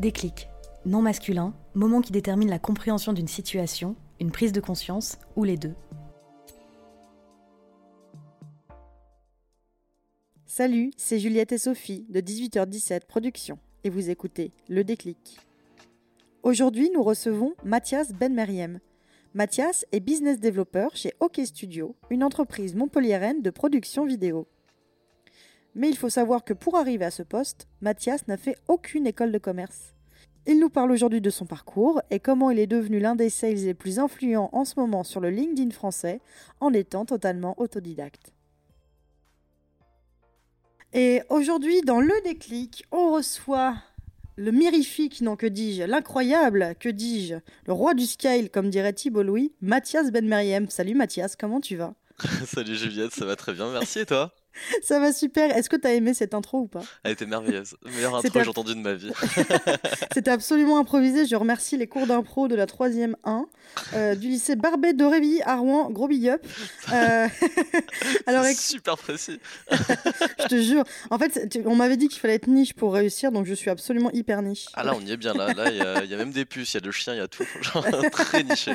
Déclic. Non masculin, moment qui détermine la compréhension d'une situation, une prise de conscience ou les deux. Salut, c'est Juliette et Sophie de 18h17 Production et vous écoutez Le Déclic. Aujourd'hui, nous recevons Mathias Benmeriem. Mathias est business developer chez OK Studio, une entreprise montpelliéraine de production vidéo. Mais il faut savoir que pour arriver à ce poste, Mathias n'a fait aucune école de commerce. Il nous parle aujourd'hui de son parcours et comment il est devenu l'un des sales les plus influents en ce moment sur le LinkedIn français en étant totalement autodidacte. Et aujourd'hui, dans le déclic, on reçoit le mirifique, non que dis-je, l'incroyable, que dis-je, le roi du scale, comme dirait Thibault Louis, Mathias Ben Salut Mathias, comment tu vas? Salut Juliette, ça va très bien, merci et toi? Ça va super. Est-ce que tu as aimé cette intro ou pas? Elle était merveilleuse. Meilleure intro que j'ai entendue de ma vie. C'était absolument improvisé. Je remercie les cours d'impro de la 3e 1 euh, du lycée Barbet d'Auréville à Rouen. Gros big up. Euh... Alors, super précis. je te jure. En fait, on m'avait dit qu'il fallait être niche pour réussir, donc je suis absolument hyper niche. Ah là, on y est bien. Là, là, il y, a même des puces, il y a de chiens, il y a tout. Genre, très niché.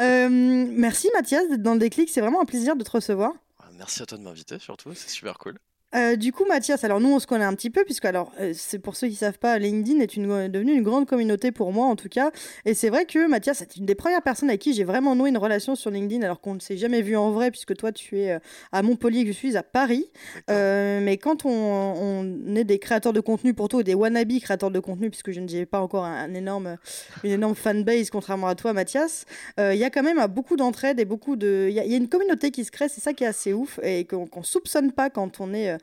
Euh, merci Mathias d'être dans le déclic. C'est vraiment un plaisir de te recevoir. Merci à toi de m'inviter surtout, c'est super cool. Euh, du coup, Mathias, alors nous, on se connaît un petit peu, puisque, alors, euh, c'est pour ceux qui ne savent pas, LinkedIn est, une, devenu une grande communauté pour moi, en tout cas. Et c'est vrai que Mathias, c'est une des premières personnes avec qui j'ai vraiment noué une relation sur LinkedIn, alors qu'on ne s'est jamais vu en vrai, puisque toi, tu es euh, à Montpellier, que je suis à Paris. mais quand on, est des créateurs de contenu, pour toi, des wannabe créateurs de contenu, puisque je n'ai pas encore un, énorme, une énorme fanbase, contrairement à toi, Mathias, il y a quand même beaucoup d'entraide et beaucoup de. Il y, a une communauté qui se crée, c'est ça qui est assez ouf, et qu'on ne soupçonne pas quand on est euh,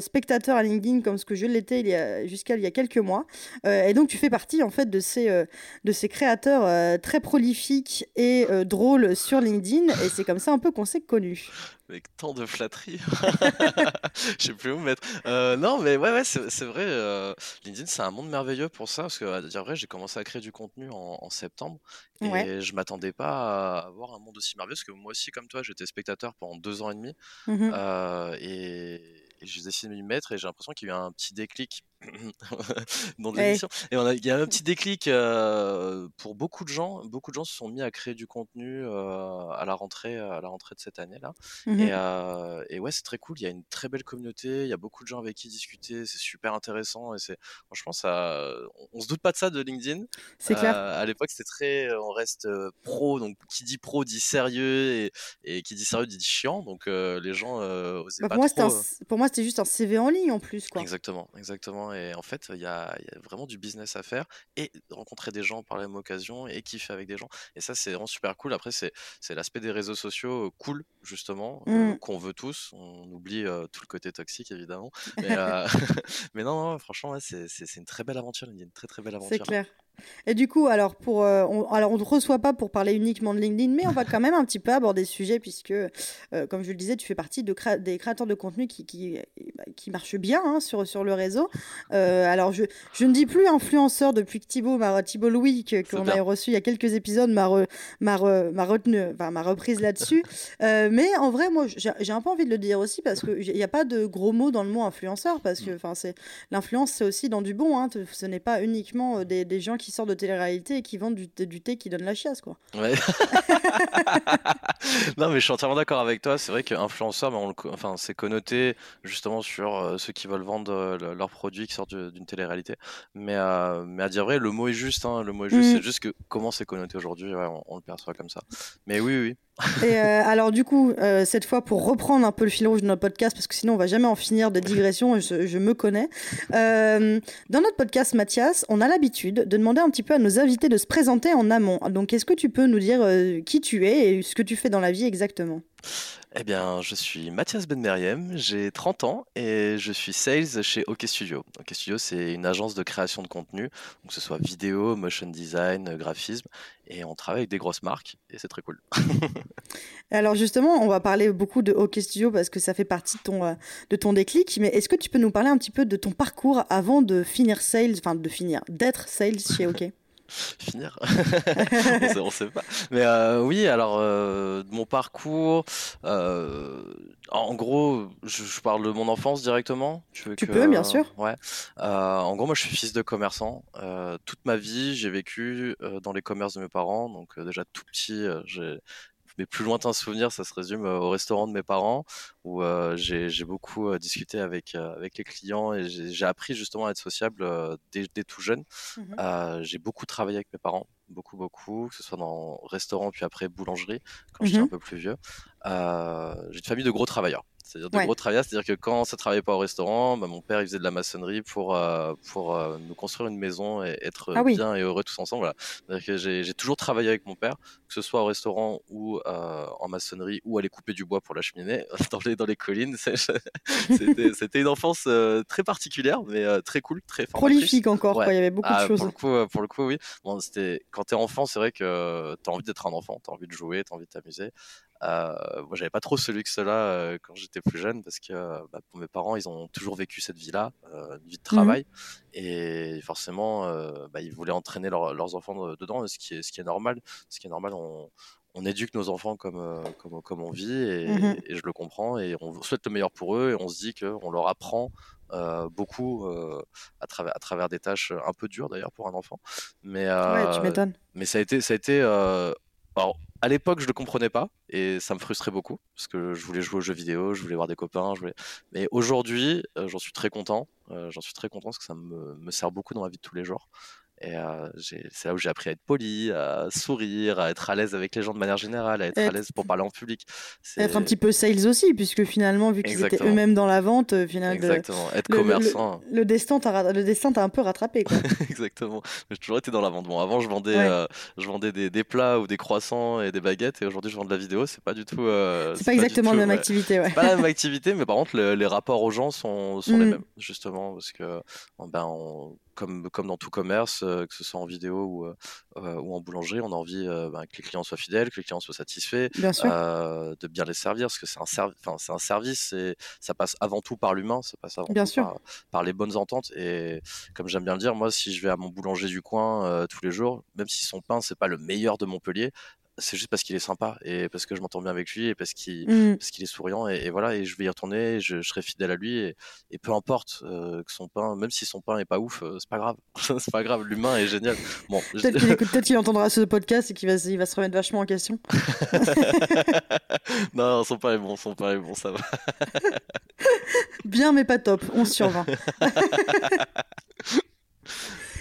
spectateur à LinkedIn comme ce que je l'étais jusqu'à il y a quelques mois. Euh, et donc tu fais partie en fait de ces, euh, de ces créateurs très prolifiques et drôles sur LinkedIn. Et c'est comme ça un peu qu'on s'est connus avec tant de flatterie. Je sais plus où mettre. non, mais ouais, ouais c'est vrai. LinkedIn, c'est un monde merveilleux pour ça. Parce que, à dire vrai, j'ai commencé à créer du contenu en, septembre. Et je m'attendais pas à avoir un monde aussi merveilleux. Parce que moi aussi, comme toi, j'étais spectateur pendant deux ans et demi. Mmh et j'ai décidé de m'y mettre et j'ai l'impression qu'il y a un petit déclic dans l'émission. Et on a, il y a un petit déclic pour beaucoup de gens. Beaucoup de gens se sont mis à créer du contenu à la rentrée, à la rentrée de cette année là. Mmh et, et, ouais, c'est très cool. Il y a une très belle communauté. Il y a beaucoup de gens avec qui discuter. C'est super intéressant et c'est franchement ça. On, se doute pas de ça de LinkedIn. C'est clair. À l'époque, c'était très, on reste pro. Donc qui dit pro dit sérieux et, et qui dit sérieux dit chiant. Donc les gens osaient bah, pas pour, trop, moi, pour moi, c'était juste un CV en ligne en plus quoi. Exactement, exactement. Et en fait, il y a, vraiment du business à faire et rencontrer des gens par la même occasion et kiffer avec des gens. Et ça, c'est vraiment super cool. Après, c'est l'aspect des réseaux sociaux cool, justement, mmh. qu'on veut tous. On oublie tout le côté toxique, évidemment. Mais, mais non, franchement, c'est une très belle aventure. Une très, très belle aventure. C'est clair. Et du coup, alors, pour, euh, on, alors on ne reçoit pas pour parler uniquement de LinkedIn, mais on va quand même un petit peu aborder ce sujet, puisque, euh, comme je le disais, tu fais partie de des créateurs de contenu qui, qui, bah, qui marchent bien hein, sur, sur le réseut. Euh, alors, je, je, ne dis plus influenceur depuis que Thibaut, Thibaut Louis, qu'on a reçu il y a quelques épisodes, m'a m'a retenu, enfin, m'a reprise là-dessus. mais en vrai, moi, j'ai un peu envie de le dire aussi, parce qu'il n'y a pas de gros mots dans le mot influenceur, parce que l'influence, c'est aussi dans du bon. Hein, ce n'est pas uniquement des, des gens qui qui sortent de télé-réalité et qui vendent du, du, thé qui donne la chiasse, quoi. Ouais. non, mais je suis entièrement d'accord avec toi. C'est vrai qu'influenceur, bah, enfin, c'est connoté justement sur euh, ceux qui veulent vendre euh, leurs produits qui sortent d'une télé-réalité. Mais, euh, mais à dire vrai, le mot est juste. Hein, le mot est juste. Mm. C'est juste que comment c'est connoté aujourd'hui, on, on, le perçoit comme ça. Mais oui, oui. Et euh, alors du coup, euh, cette fois pour reprendre un peu le fil rouge de notre podcast, parce que sinon on va jamais en finir de digression, je, me connais. Euh, dans notre podcast, Mathias, on a l'habitude de demander un petit peu à nos invités de se présenter en amont. Donc est-ce que tu peux nous dire qui tu es et ce que tu fais dans la vie exactement? Eh bien, je suis Mathias Benmeriem, j'ai 30 ans et je suis sales chez OK Studio. OK Studio, c'est une agence de création de contenu, que ce soit vidéo, motion design, graphisme, et on travaille avec des grosses marques et c'est très cool. Alors justement, on va parler beaucoup de OK Studio parce que ça fait partie de ton, euh, de ton déclic, mais est-ce que tu peux nous parler un petit peu de ton parcours avant de finir sales, enfin de finir, d'être sales chez OK finir. on, sait, sait pas. Mais euh, oui, alors euh, mon parcours, euh, en gros, je, parle de mon enfance directement. Tu, tu peux, bien sûr. Ouais. en gros, moi, je suis fils de commerçant. toute ma vie, j'ai vécu dans les commerces de mes parents. Donc déjà tout petit, j'ai mes plus lointains souvenirs, ça se résume au restaurant de mes parents, où j'ai beaucoup discuté avec, avec les clients et j'ai appris justement à être sociable dès, tout jeune. Mmh j'ai beaucoup travaillé avec mes parents, beaucoup, beaucoup, que ce soit dans restaurant puis après boulangerie, quand j'étais mmh un peu plus vieux. j'ai une famille de gros travailleurs. C'est-à-dire de gros travailleurs, c'est-à-dire que quand ça travaillait pas au restaurant, bah, mon père il faisait de la maçonnerie pour, pour nous construire une maison et être ah bien et heureux tous ensemble. Voilà. Que j'ai toujours travaillé avec mon père, que ce soit au restaurant ou en maçonnerie ou aller couper du bois pour la cheminée dans les, dans les collines. C'était une enfance très particulière, mais très cool, très Prolifique encore, il y avait beaucoup de ah, choses. Pour le coup, pour le coup oui. Bon, quand tu es enfant, c'est vrai que tu as envie d'être un enfant, tu as envie de jouer, tu as envie de t'amuser. Euh, moi, j'avais pas trop ce luxe-là euh, quand j'étais plus jeune parce que bah, pour mes parents, ils ont toujours vécu cette vie-là, euh, une vie de mmh travail, et forcément, bah, ils voulaient entraîner leurs enfants dedans, ce qui est, ce qui est normal. Ce qui est normal, on, on éduque nos enfants comme, comme, comme on vit, mmh et, je le comprends, et on souhaite le meilleur pour eux, et on se dit qu'on leur apprend beaucoup à, travers, à travers des tâches un peu dures d'ailleurs pour un enfant. Mais, ouais, tu m'étonnes. Mais ça a été, ça a été alors, à l'époque, je le comprenais pas et ça me frustrait beaucoup parce que je voulais jouer aux jeux vidéo, je voulais voir des copains. Mais aujourd'hui, euh, j'en suis très content. Euh, j'en suis très content parce que ça me, me, sert beaucoup dans ma vie de tous les jours. Et euh, c'est là où j'ai appris à être poli, à sourire, à être à l'aise avec les gens de manière générale, à être à l'aise pour parler en public. Être un petit peu sales aussi, puisque finalement, vu qu'ils étaient eux-mêmes dans la vente, finalement, Exactement, être commerçant. Le, le, destin t'a un peu rattrapé. Quoi. Exactement. J'ai toujours été dans la vente. Bon, avant, je vendais, euh, je vendais des, des, plats ou des croissants et des baguettes, et aujourd'hui, je vends de la vidéo. C'est pas du tout. c'est pas, exactement la même activité. Ouais. pas la même activité, mais par contre, les rapports aux gens sont, sont les mm. mêmes, justement, parce que ben, on comme, comme dans tout commerce, euh, que ce soit en vidéo ou, euh, euh, ou en boulangerie, on a envie bah, que les clients soient fidèles, que les clients soient satisfaits, de bien les servir, parce que c'est un, service et ça passe avant tout par l'humain, ça passe avant bien tout sûr. Par, les bonnes ententes. Et comme j'aime bien le dire, moi, si je vais à mon boulanger du coin tous les jours, même si son pain, c'est pas le meilleur de Montpellier, c'est juste parce qu'il est sympa et parce que je m'entends bien avec lui et parce qu'il mmh. est souriant et, voilà et je vais y retourner je, serai fidèle à lui et, peu importe euh, que son pain même si son pain est pas ouf euh, c'est pas grave. C'est pas grave l'humain est génial. Bon peut-être qu'il entendra ce podcast et qu'il va se remettre vachement en question. Non, son pain est bon son pain est bon ça va. Bien mais pas top. On sur 20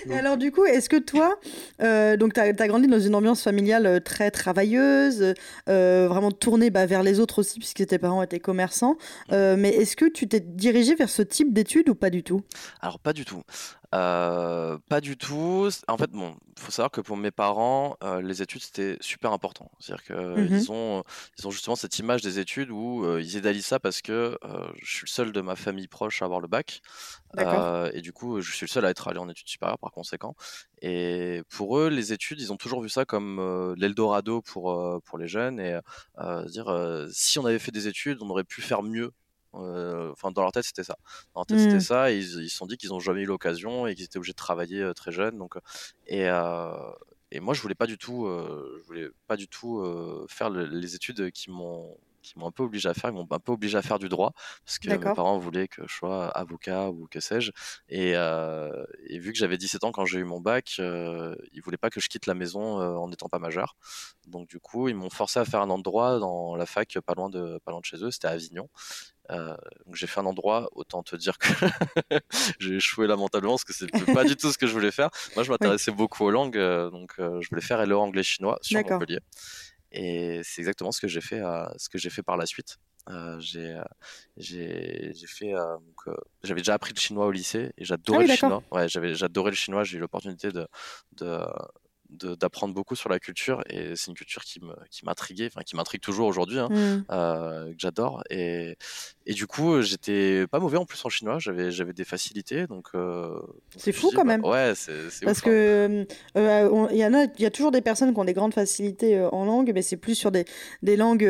et alors du coup, est-ce que toi, euh, donc tu as, grandi dans une ambiance familiale euh, très travailleuse, euh, vraiment tournée bah, vers les autres aussi, puisque tes parents étaient commerçants, mm. mais est-ce que tu t'es dirigé vers ce type d'études ou pas du tout? Alors pas du tout. Euh, pas du tout. En fait, bon, faut savoir que pour mes parents, euh, les études c'était super important. C'est-à-dire qu'ils mmh ont, ils ont justement cette image des études où euh, ils idéalisent ça parce que je suis le seul de ma famille proche à avoir le bac. et du coup, je suis le seul à être allé en études supérieures par conséquent. Et pour eux, les études, ils ont toujours vu ça comme l'Eldorado pour, pour les jeunes. Et dire, si on avait fait des études, on aurait pu faire mieux euh, enfin, dans leur tête, c'était ça. Dans leur tête, c'était mmh. ça. ils se sont dit qu'ils n'ont jamais eu l'occasion et qu'ils étaient obligés de travailler euh, très jeunes. Donc, et, euh, et moi, je voulais pas du tout, je voulais pas du tout faire les études qui m'ont qui m'ont un peu obligé à faire. Ils m'ont un peu obligé à faire du droit parce que mes parents voulaient que je sois avocat ou que sais-je. Et, et, vu que j'avais 17 ans quand j'ai eu mon bac, euh, ils voulaient pas que je quitte la maison en n'étant pas majeur. Donc du coup, ils m'ont forcé à faire un an de droit dans la fac pas loin de, pas loin de chez eux. C'était à Avignon. Euh, donc j'ai fait un endroit, autant te dire que j'ai échoué lamentablement parce que c'est pas du tout ce que je voulais faire. Moi, je m'intéressais beaucoup aux langues, euh, donc euh, je voulais faire LE anglais chinois sur Montpellier. Et c'est exactement ce que j'ai fait, ce que j'ai fait par la suite. j'ai j'ai fait j'avais déjà appris le chinois au lycée et j'adorais ah le chinois ouais j'avais j'adorais le chinois j'ai eu l'opportunité de, de d'apprendre beaucoup sur la culture et c'est une culture qui m'intriguait, enfin qui m'intrigue toujours aujourd'hui, hein, mmh. que j'adore et, et du coup j'étais pas mauvais en plus en chinois, j'avais des facilités donc. c'est fou quand bah, même. ouais, c'est parce hein. que il y en a, y a toujours des personnes qui ont des grandes facilités en langue, mais c'est plus sur des des langues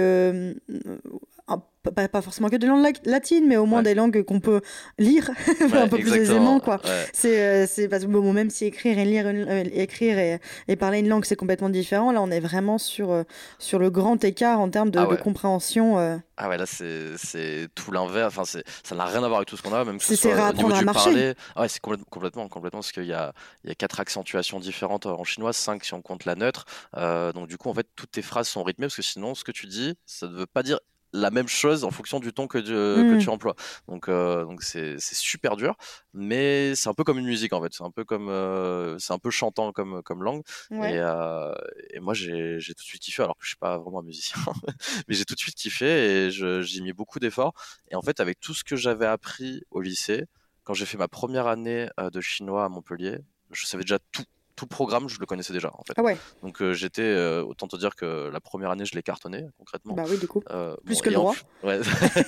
pas, pas, forcément que des langues latines, mais au moins des langues qu'on peut lire un peu plus aisément. quoi. C'est, euh, c'est parce que bon, même si écrire et lire, euh, écrire et, et, parler une langue, c'est complètement différent, là on est vraiment sur, euh, sur le grand écart en termes de, ah compréhension. Ah ouais, là c'est, c'est tout l'inverse, enfin, c'est, ça n'a rien à voir avec tout ce qu'on a, même que ce c'est soit au niveau du parler. Ah ouais, c'est complètement, complètement, complètement, parce qu'il y a, il y a quatre accentuations différentes en chinois, cinq si on compte la neutre. donc du coup, en fait, toutes tes phrases sont rythmées, parce que sinon, ce que tu dis, ça ne veut pas dire la même chose en fonction du ton que, que tu mmh. emploies. Donc, euh, donc c'est, super dur, mais c'est un peu comme une musique en fait. C'est un peu comme, euh, c'est un peu chantant comme, comme langue. Et, euh, et, moi, j'ai, j'ai tout de suite kiffé, alors que je suis pas vraiment un musicien, mais j'ai tout de suite kiffé et j'y ai mis beaucoup d'efforts. Et en fait, avec tout ce que j'avais appris au lycée, quand j'ai fait ma première année de chinois à Montpellier, je savais déjà tout tout le programme, je le connaissais déjà en fait. Ah ouais. Donc euh, j'étais, euh, autant te dire que la première année, je l'ai cartonné concrètement. Bah oui, du coup. Euh, plus que le droit. Ouais,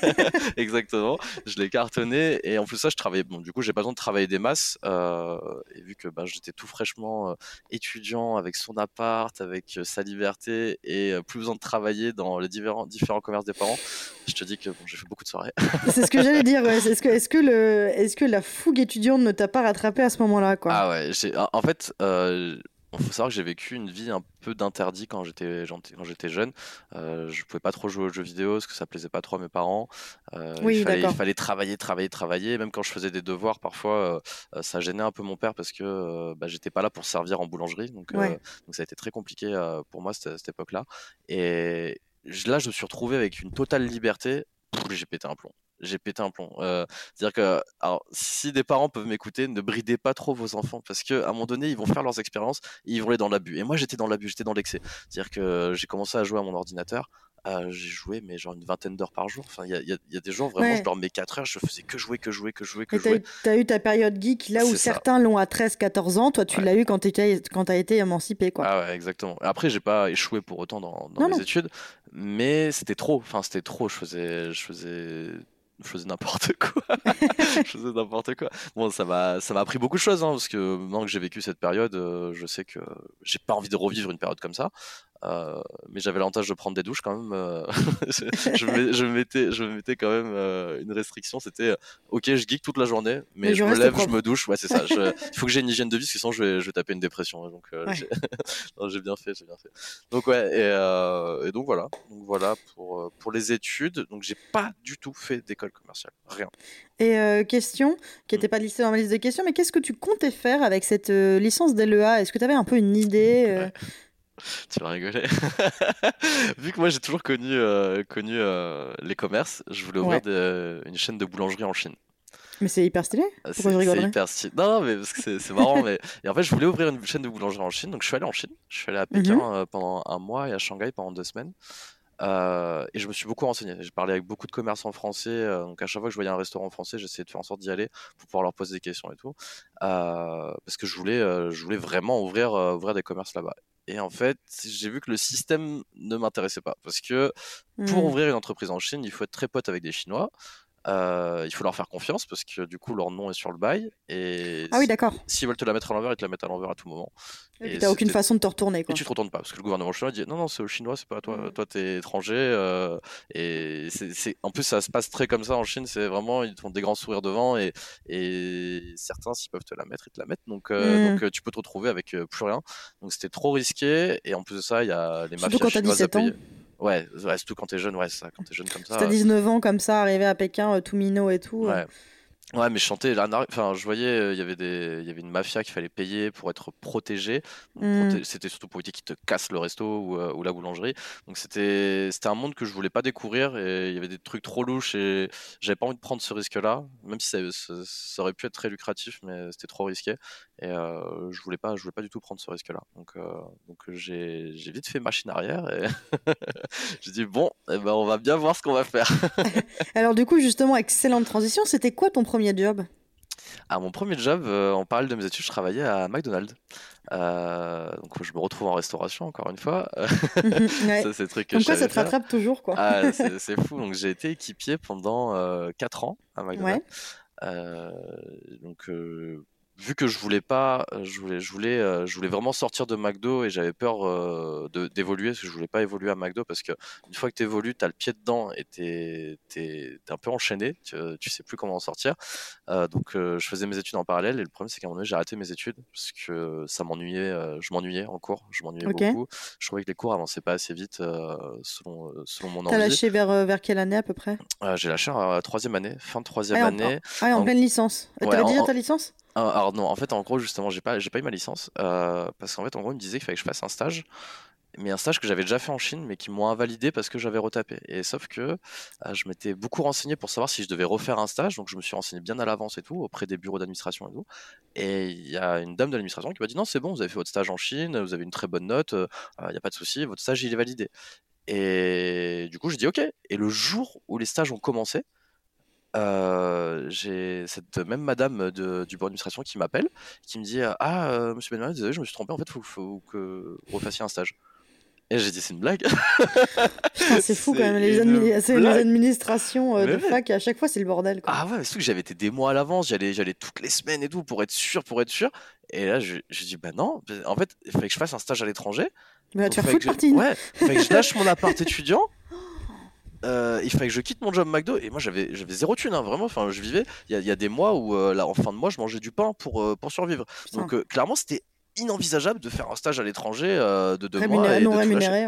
exactement. Je l'ai cartonné et en plus ça, je travaillais. Bon, du coup, j'ai pas besoin de travailler des masses et vu que bah, j'étais tout fraîchement étudiant avec son appart, avec sa liberté et plus besoin de travailler dans les différents différents commerces des parents, je te dis que bon, j'ai fait beaucoup de soirées. C'est ce que j'allais dire. Est-ce que est-ce que le est-ce que la fougue étudiante ne t'a pas rattrapé à ce moment-là quoi? Ah ouais. En fait euh, faut savoir que j'ai vécu une vie un peu d'interdit quand j'étais quand j'étais jeune. Euh, je pouvais pas trop jouer aux jeux vidéo parce que ça plaisait pas trop à mes parents. Euh, il, fallait, travailler, travailler, travailler. Même quand je faisais des devoirs, parfois ça gênait un peu mon père parce que bah, j'étais pas là pour servir en boulangerie. Donc, donc ça a été très compliqué pour moi cette, cette époque-là. Et là, je me suis retrouvé avec une totale liberté. J'ai pété un plomb j'ai pété un plomb. Euh, C'est-à-dire que, alors, si des parents peuvent m'écouter, ne bridez pas trop vos enfants parce qu'à un moment donné, ils vont faire leurs expériences et ils vont aller dans l'abus. Et moi, j'étais dans l'abus, j'étais dans l'excès. C'est-à-dire que j'ai commencé à jouer à mon ordinateur. Euh, j'ai joué, mais genre une vingtaine d'heures par jour. Enfin, il y a, y, y a, des jours, vraiment, je dormais 4 heures, je faisais que jouer, que jouer, que jouer, que jouer. Tu as eu ta période geek là où certains l'ont à 13-14 ans. Toi, tu l'as eu quand tu as été émancipé. Quoi. Ah ouais, exactement. Après, j'ai pas échoué pour autant dans, dans mes études, mais c'était trop. Enfin, c'était trop. Je faisais, je faisais je faisais n'importe quoi. je faisais n'importe quoi. Bon, ça m'a, ça m'a appris beaucoup de choses, hein, parce que maintenant que j'ai vécu cette période, euh, je sais que j'ai pas envie de revivre une période comme ça. Euh, mais j'avais l'avantage de prendre des douches quand même. Euh, je, je, mettais, je mettais quand même euh, une restriction. C'était ok, je geek toute la journée, mais, je, me lève, je me douche. Ouais, c'est ça. Il faut que j'ai une hygiène de vie, parce que sinon je vais, je vais taper une dépression. Donc j'ai bien fait, j'ai bien fait. Donc ouais, et, et, donc voilà, donc voilà pour pour les études. Donc j'ai pas du tout fait d'école commerciale, rien. Et question qui n'était mmh. pas listée dans ma liste de questions, mais qu'est-ce que tu comptais faire avec cette licence d'LEA Est-ce que tu avais un peu une idée tu vas rigoler. Vu que moi j'ai toujours connu, euh, connu euh, les commerces, je voulais ouvrir une chaîne de boulangerie en Chine. Mais c'est hyper stylé. Ah, c'est hyper stylé. Non, non, mais parce que c'est marrant. mais... Et en fait, je voulais ouvrir une chaîne de boulangerie en Chine. Donc, je suis allé en Chine. Je suis allé à Pékin mhm. euh, pendant un mois et à Shanghai pendant deux semaines. et je me suis beaucoup renseigné. J'ai parlé avec beaucoup de commerçants français. donc, à chaque fois que je voyais un restaurant français, j'essayais de faire en sorte d'y aller pour pouvoir leur poser des questions et tout. parce que je voulais, je voulais vraiment ouvrir, ouvrir des commerces là-bas. Et en fait, j'ai vu que le système ne m'intéressait pas. Parce que pour mmh. ouvrir une entreprise en Chine, il faut être très pote avec des Chinois. Euh, il faut leur faire confiance parce que du coup leur nom est sur le bail et ah oui d'accord s'ils veulent te la mettre à l'envers ils te la mettent à l'envers à tout moment et t'as aucune façon de te retourner quoi. et tu te retournes pas parce que le gouvernement chinois dit non non c'est aux chinois c'est pas à toi mmh. toi t'es étranger euh, et c'est en plus ça se passe très comme ça en Chine c'est vraiment ils te font des grands sourires devant et, et certains s'ils peuvent te la mettre ils te la mettent donc, euh, mmh. donc tu peux te retrouver avec plus rien donc c'était trop risqué et en plus de ça il y a les mafias chinoises à payer. Ouais, surtout quand t'es jeune, ouais, ça, quand t'es jeune comme ça. T'as 19 ans comme ça, arrivé à Pékin, euh, tout minot et tout. Ouais. Ouais, mais je chantais, enfin, je voyais, euh, il y avait des, il y avait une mafia qu'il fallait payer pour être protégé. Mmh. C'était surtout pour éviter qu'ils te cassent le resto ou, euh, ou la boulangerie. Donc c'était, c'était un monde que je voulais pas découvrir et il y avait des trucs trop louches et j'avais pas envie de prendre ce risque-là, même si ça, ça, aurait pu être très lucratif, mais c'était trop risqué et euh, je voulais pas, je voulais pas du tout prendre ce risque-là. Donc, donc j'ai, j'ai vite fait machine arrière et j'ai dit bon, eh ben on va bien voir ce qu'on va faire. Alors du coup, justement, excellente transition. C'était quoi ton premier job? À mon premier job, en parallèle de mes études, je travaillais à McDonald's. donc je me retrouve en restauration encore une fois. ça, c'est truc que ça te rattrape toujours quoi. Ah, c'est fou. Donc j'ai été équipier pendant 4 ans à McDonald's. donc vu que je voulais pas, euh, je voulais, je voulais, euh, je voulais vraiment sortir de McDo et j'avais peur euh, d'évoluer parce que je voulais pas évoluer à McDo parce que une fois que tu évolues, tu as le pied dedans et tu es, un peu enchaîné, tu, tu sais plus comment en sortir. donc je faisais mes études en parallèle et le problème c'est qu'à un moment donné j'ai arrêté mes études parce que ça m'ennuyait, je m'ennuyais en cours, je m'ennuyais beaucoup. Je trouvais que les cours avançaient pas assez vite selon, selon mon envie. T'as lâché vers, vers quelle année à peu près? J'ai lâché en troisième année, fin de troisième ah, année. En, ah, en, pleine licence. Tu avais déjà ta licence? Alors non, en fait, en gros, justement, j'ai pas, pas eu ma licence euh, parce qu'en fait, en gros, il me disait qu'il fallait que je fasse un stage, mais un stage que j'avais déjà fait en Chine, mais qui m'ont invalidé parce que j'avais retapé. Et sauf que euh, je m'étais beaucoup renseigné pour savoir si je devais refaire un stage, donc je me suis renseigné bien à l'avance et tout auprès des bureaux d'administration et tout. Et il y a une dame de l'administration qui m'a dit non, c'est bon, vous avez fait votre stage en Chine, vous avez une très bonne note, euh, il n'y a pas de souci, votre stage il est validé. Et du coup, j'ai dit ok. Et le jour où les stages ont commencé, euh, j'ai cette même madame de, du bureau d'administration qui m'appelle, qui me dit Ah, euh, monsieur Benjamin, désolé, je me suis trompé, en fait, il faut, que vous refassiez un stage. Et j'ai dit C'est une blague C'est fou quand même, les, administrations euh, de fac, à chaque fois, c'est le bordel. Quoi. Ah ouais, c'est que j'avais été des mois à l'avance, j'allais, toutes les semaines et tout pour être sûr, pour être sûr. Et là, je, je dis Bah non, en fait, il fallait que je fasse un stage à l'étranger. Bah, tu vas faire partie. Ouais, il fallait que je lâche mon appart étudiant. Euh, il fallait que je quitte mon job McDo et moi j'avais j'avais zéro thune hein, vraiment. Enfin je vivais il y, a des mois où euh, là en fin de mois je mangeais du pain pour euh, pour survivre. Donc clairement c'était inenvisageable de faire un stage à l'étranger de deux mois et non rémunéré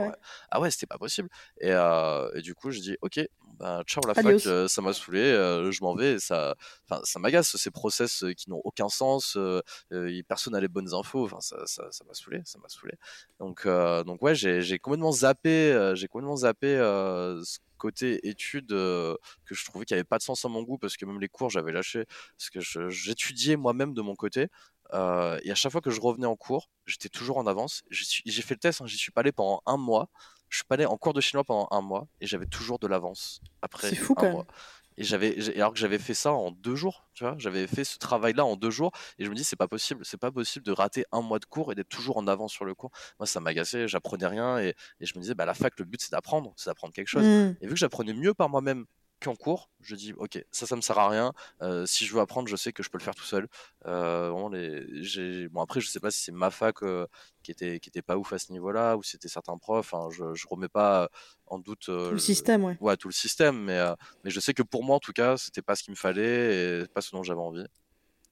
ah ouais c'était pas possible et, et du coup je dis ok bah, ciao la fac, ça m'a saoulé, je m'en vais. ça, ça m'agace ces process qui n'ont aucun sens. personne n'a les bonnes infos. Enfin, ça, ça, ça m'a saoulé, ça m'a saoulé. Donc, donc ouais, j'ai complètement zappé, j'ai complètement zappé ce côté études que je trouvais qu'il n'y avait pas de sens à mon goût parce que même les cours j'avais lâché parce que j'étudiais moi-même de mon côté et à chaque fois que je revenais en cours j'étais toujours en avance j'ai fait le test hein, j'y suis pas allé pendant un mois je suis pas allé en cours de chinois pendant un mois et j'avais toujours de l'avance après fou, un quand mois. Et j'avais, alors que j'avais fait ça en deux jours, tu vois, j'avais fait ce travail-là en deux jours, et je me dis c'est pas possible, c'est pas possible de rater un mois de cours et d'être toujours en avance sur le cours. Moi, ça m'agaçait, j'apprenais rien, et, et, je me disais bah la fac, le but c'est d'apprendre, c'est d'apprendre quelque chose. Mmh. Et vu que j'apprenais mieux par moi-même qu'en cours, je dis ok, ça, ça me sert à rien. Euh, si je veux apprendre, je sais que je peux le faire tout seul. Euh, vraiment, les, bon après, je sais pas si c'est ma fac euh, qui était qui était pas ouf à ce niveau-là ou si c'était certains profs. Hein, je je remets pas en doute le système, ouais. ouais. tout le système, mais mais je sais que pour moi en tout cas, c'était pas ce qu'il me fallait et pas ce dont j'avais envie.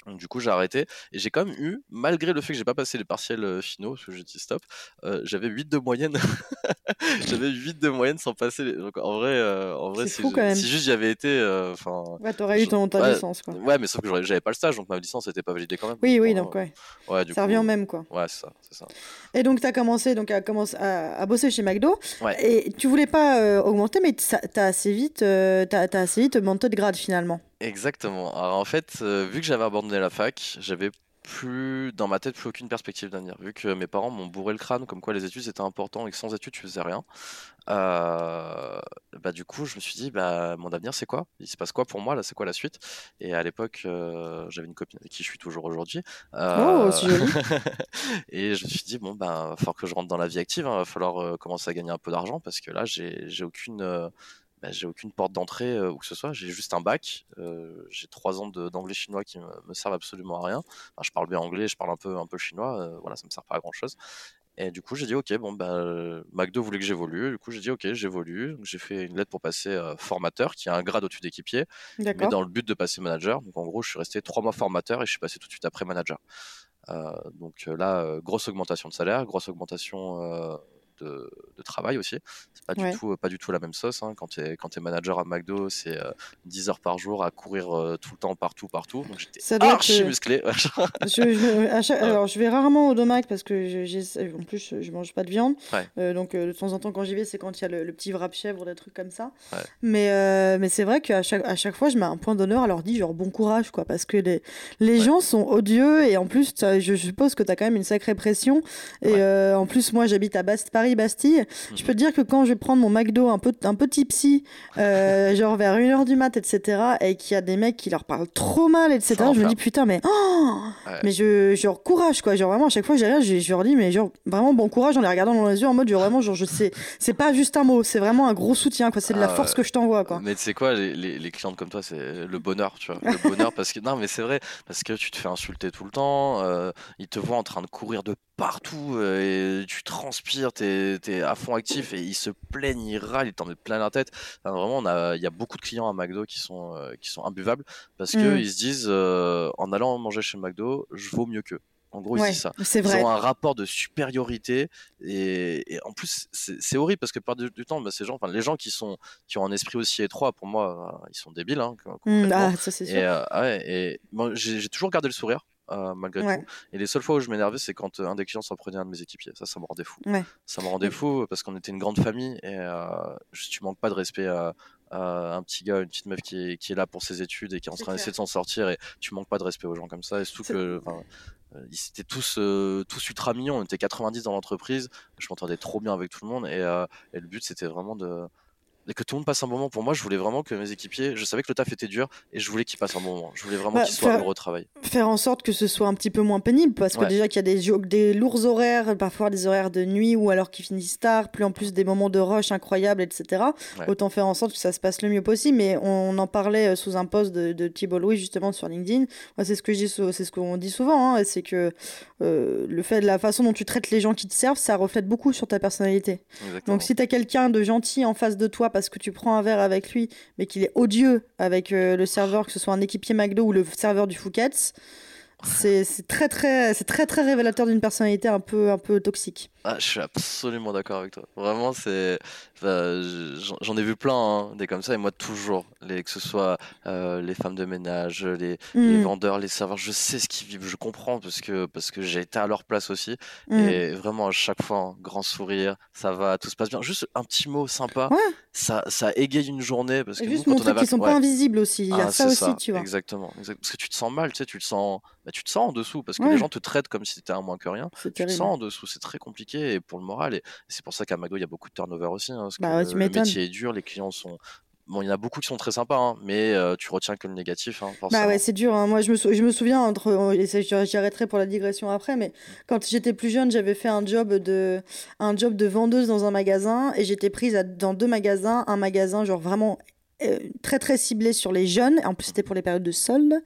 Donc, du coup, j'ai arrêté et j'ai quand même eu, malgré le fait que j'ai pas passé les partiels euh, finaux, parce que j'ai dit stop, euh, j'avais 8 de moyenne. j'avais 8 de moyenne sans passer. Les... Donc, en vrai, euh, en vrai si, si, juste j'y avais été. Enfin. ouais, t'aurais eu ton, ta licence, quoi. Ouais, mais sauf que j'avais pas le stage, donc ma licence n'était pas validée quand même. Oui, oui, donc ouais. ouais du ça revient au même, quoi. Ouais, c'est ça, ça, Et donc, t'as commencé donc, à, commencer à, bosser chez McDo. Ouais. Et tu voulais pas augmenter, mais t'as assez vite, t'as as assez vite monté de grade finalement. Exactement. Alors en fait, euh, vu que j'avais abandonné la fac, j'avais plus dans ma tête plus aucune perspective d'avenir. Vu que mes parents m'ont bourré le crâne comme quoi les études c'était important et que sans études tu faisais rien. Euh, bah du coup je me suis dit bah mon avenir c'est quoi? Il se passe quoi pour moi là? C'est quoi la suite? Et à l'époque euh, j'avais une copine avec qui je suis toujours aujourd'hui. Oh, et je me suis dit bon bah va falloir que je rentre dans la vie active. Il hein. va falloir commencer à gagner un peu d'argent parce que là j'ai aucune bah, j'ai aucune porte d'entrée euh, ou que ce soit. J'ai juste un bac. Euh, j'ai trois ans d'anglais chinois qui me, me, servent absolument à rien. je parle bien anglais, je parle un peu un peu chinois. Euh, voilà, ça me sert pas à grand chose. Et du coup, j'ai dit ok, bon bah McDo voulait que j'évolue. Du coup, j'ai dit ok, j'évolue. J'ai fait une lettre pour passer formateur, qui a un grade au-dessus d'équipier, mais dans le but de passer manager. Donc en gros, je suis resté trois mois formateur et je suis passé tout de suite après manager. donc là, grosse augmentation de salaire, grosse augmentation de, travail aussi. C'est pas, du tout, pas du tout la même sauce. Hein. Quand tu es, es, manager à McDo, c'est 10 euh, heures par jour à courir euh, tout le temps, partout, partout. Donc j'étais archi musclé. je, Alors je vais rarement au domac parce que en plus je mange pas de viande. Euh, donc de temps en temps quand j'y vais, c'est quand il y a le, petit wrap chèvre, des trucs comme ça. Mais, mais c'est vrai qu'à chaque, à chaque fois, je mets un point d'honneur à leur dire genre bon courage, quoi, parce que les, les gens sont odieux et en plus, je suppose que tu as quand même une sacrée pression. Et en plus, moi j'habite à Basse Paris Paris-Bastille. Je peux te dire que quand je vais prendre mon McDo un peu, un peu tipsy, euh, genre vers 1h du mat, etc., et qu'il y a des mecs qui leur parlent trop mal, etc., je me dis putain, mais. Oh mais je, genre, courage, quoi. Genre, vraiment, à chaque fois que j'arrive, je, je leur dis, mais genre, vraiment bon courage en les regardant dans les yeux, en mode, genre, vraiment, genre, je sais, c'est pas juste un mot, c'est vraiment un gros soutien, quoi. C'est de la ah force que je t'envoie, quoi. Mais tu sais quoi, les, les, clientes comme toi, c'est le bonheur, tu vois. Le bonheur, parce que. Non, mais c'est vrai, parce que tu te fais insulter tout le temps, euh, ils te voient en train de courir de partout euh, et tu transpires, tu es, à fond actif et ils se plaignent, ils râlent, ils t'en mettent plein la tête. vraiment, il y a beaucoup de clients à McDo qui sont, euh, qui sont imbuvables parce qu'ils mmh. se disent en allant manger chez McDo, je vaux mieux qu'eux. En gros, ils ça. Ils ont un rapport de supériorité et, en plus, c'est horrible parce que par du, temps, bah, ces gens, enfin, les gens qui sont qui ont un esprit aussi étroit, pour moi, ils sont débiles. Hein, mmh, ah, ça c'est sûr. Et, ah et j'ai toujours gardé le sourire. Euh, malgré tout. Et les seules fois où je m'énervais, c'est quand euh, un des clients s'en prenait un de mes équipiers. Ça, ça me rendait fou. Ça me rendait fou parce qu'on était une grande famille et euh, tu manques pas de respect à, un petit gars, une petite meuf qui est, qui est là pour ses études et qui est en train d'essayer de s'en sortir et tu manques pas de respect aux gens comme ça. Et surtout que ils étaient tous, tous ultra mignons. On était 90 dans l'entreprise. Je m'entendais trop bien avec tout le monde et, et le but c'était vraiment de et que tout le monde passe un moment. Pour moi, je voulais vraiment que mes équipiers, je savais que le taf était dur et je voulais qu'ils passent un bon moment. Je voulais vraiment bah, qu'ils soient heureux au travail. Faire en sorte que ce soit un petit peu moins pénible parce que déjà qu'il y a des, des lourds horaires, parfois des horaires de nuit ou alors qu'ils finissent tard, plus en plus des moments de rush incroyables, etc. Autant faire en sorte que ça se passe le mieux possible. Mais on en parlait euh, sous un post de, de Thibault Louis justement sur LinkedIn. c'est ce que je dis, c'est ce qu'on dit souvent, hein, c'est que euh, le fait de la façon dont tu traites les gens qui te servent, ça reflète beaucoup sur ta personnalité. Donc si tu as quelqu'un de gentil en face de toi parce que tu prends un verre avec lui, mais qu'il est odieux avec euh, le serveur, que ce soit un équipier McDo ou le serveur du Fouquet's, c'est très très révélateur d'une personnalité un peu un peu toxique. Ah, je suis absolument d'accord avec toi. Vraiment, c'est j'en ai vu plein hein, des comme ça et moi toujours les que ce soit euh, les femmes de ménage, les, les, mm. vendeurs, les serveurs, je sais ce qu'ils vivent, je comprends parce que parce que j'ai été à leur place aussi mm. et vraiment à chaque fois un grand sourire, ça va, tout se passe bien. Juste un petit mot sympa, ça ça égaye une journée parce que juste montrer qu'ils sont pas invisibles aussi. Il y a ah, ça aussi, tu vois. Exactement, parce que tu te sens mal, tu sais, tu te sens bah, tu te sens en dessous parce que les gens te traitent comme si c'était un moins que rien. Tu te sens en dessous, c'est très compliqué et pour le moral. Et c'est pour ça qu'à McDo, il y a beaucoup de turnover aussi. Hein, parce bah, que le métier est dur, les clients sont. Bon, il y en a beaucoup qui sont très sympas, hein, mais euh, tu retiens que le négatif. Hein, bah ouais, c'est dur. Moi, je me, je me souviens, entre, j'arrêterai pour la digression après, mais quand j'étais plus jeune, j'avais fait un job, de, un job de vendeuse dans un magasin et j'étais prise dans deux magasins. Un magasin, genre vraiment euh, très très ciblé sur les jeunes, en plus c'était pour les périodes de solde,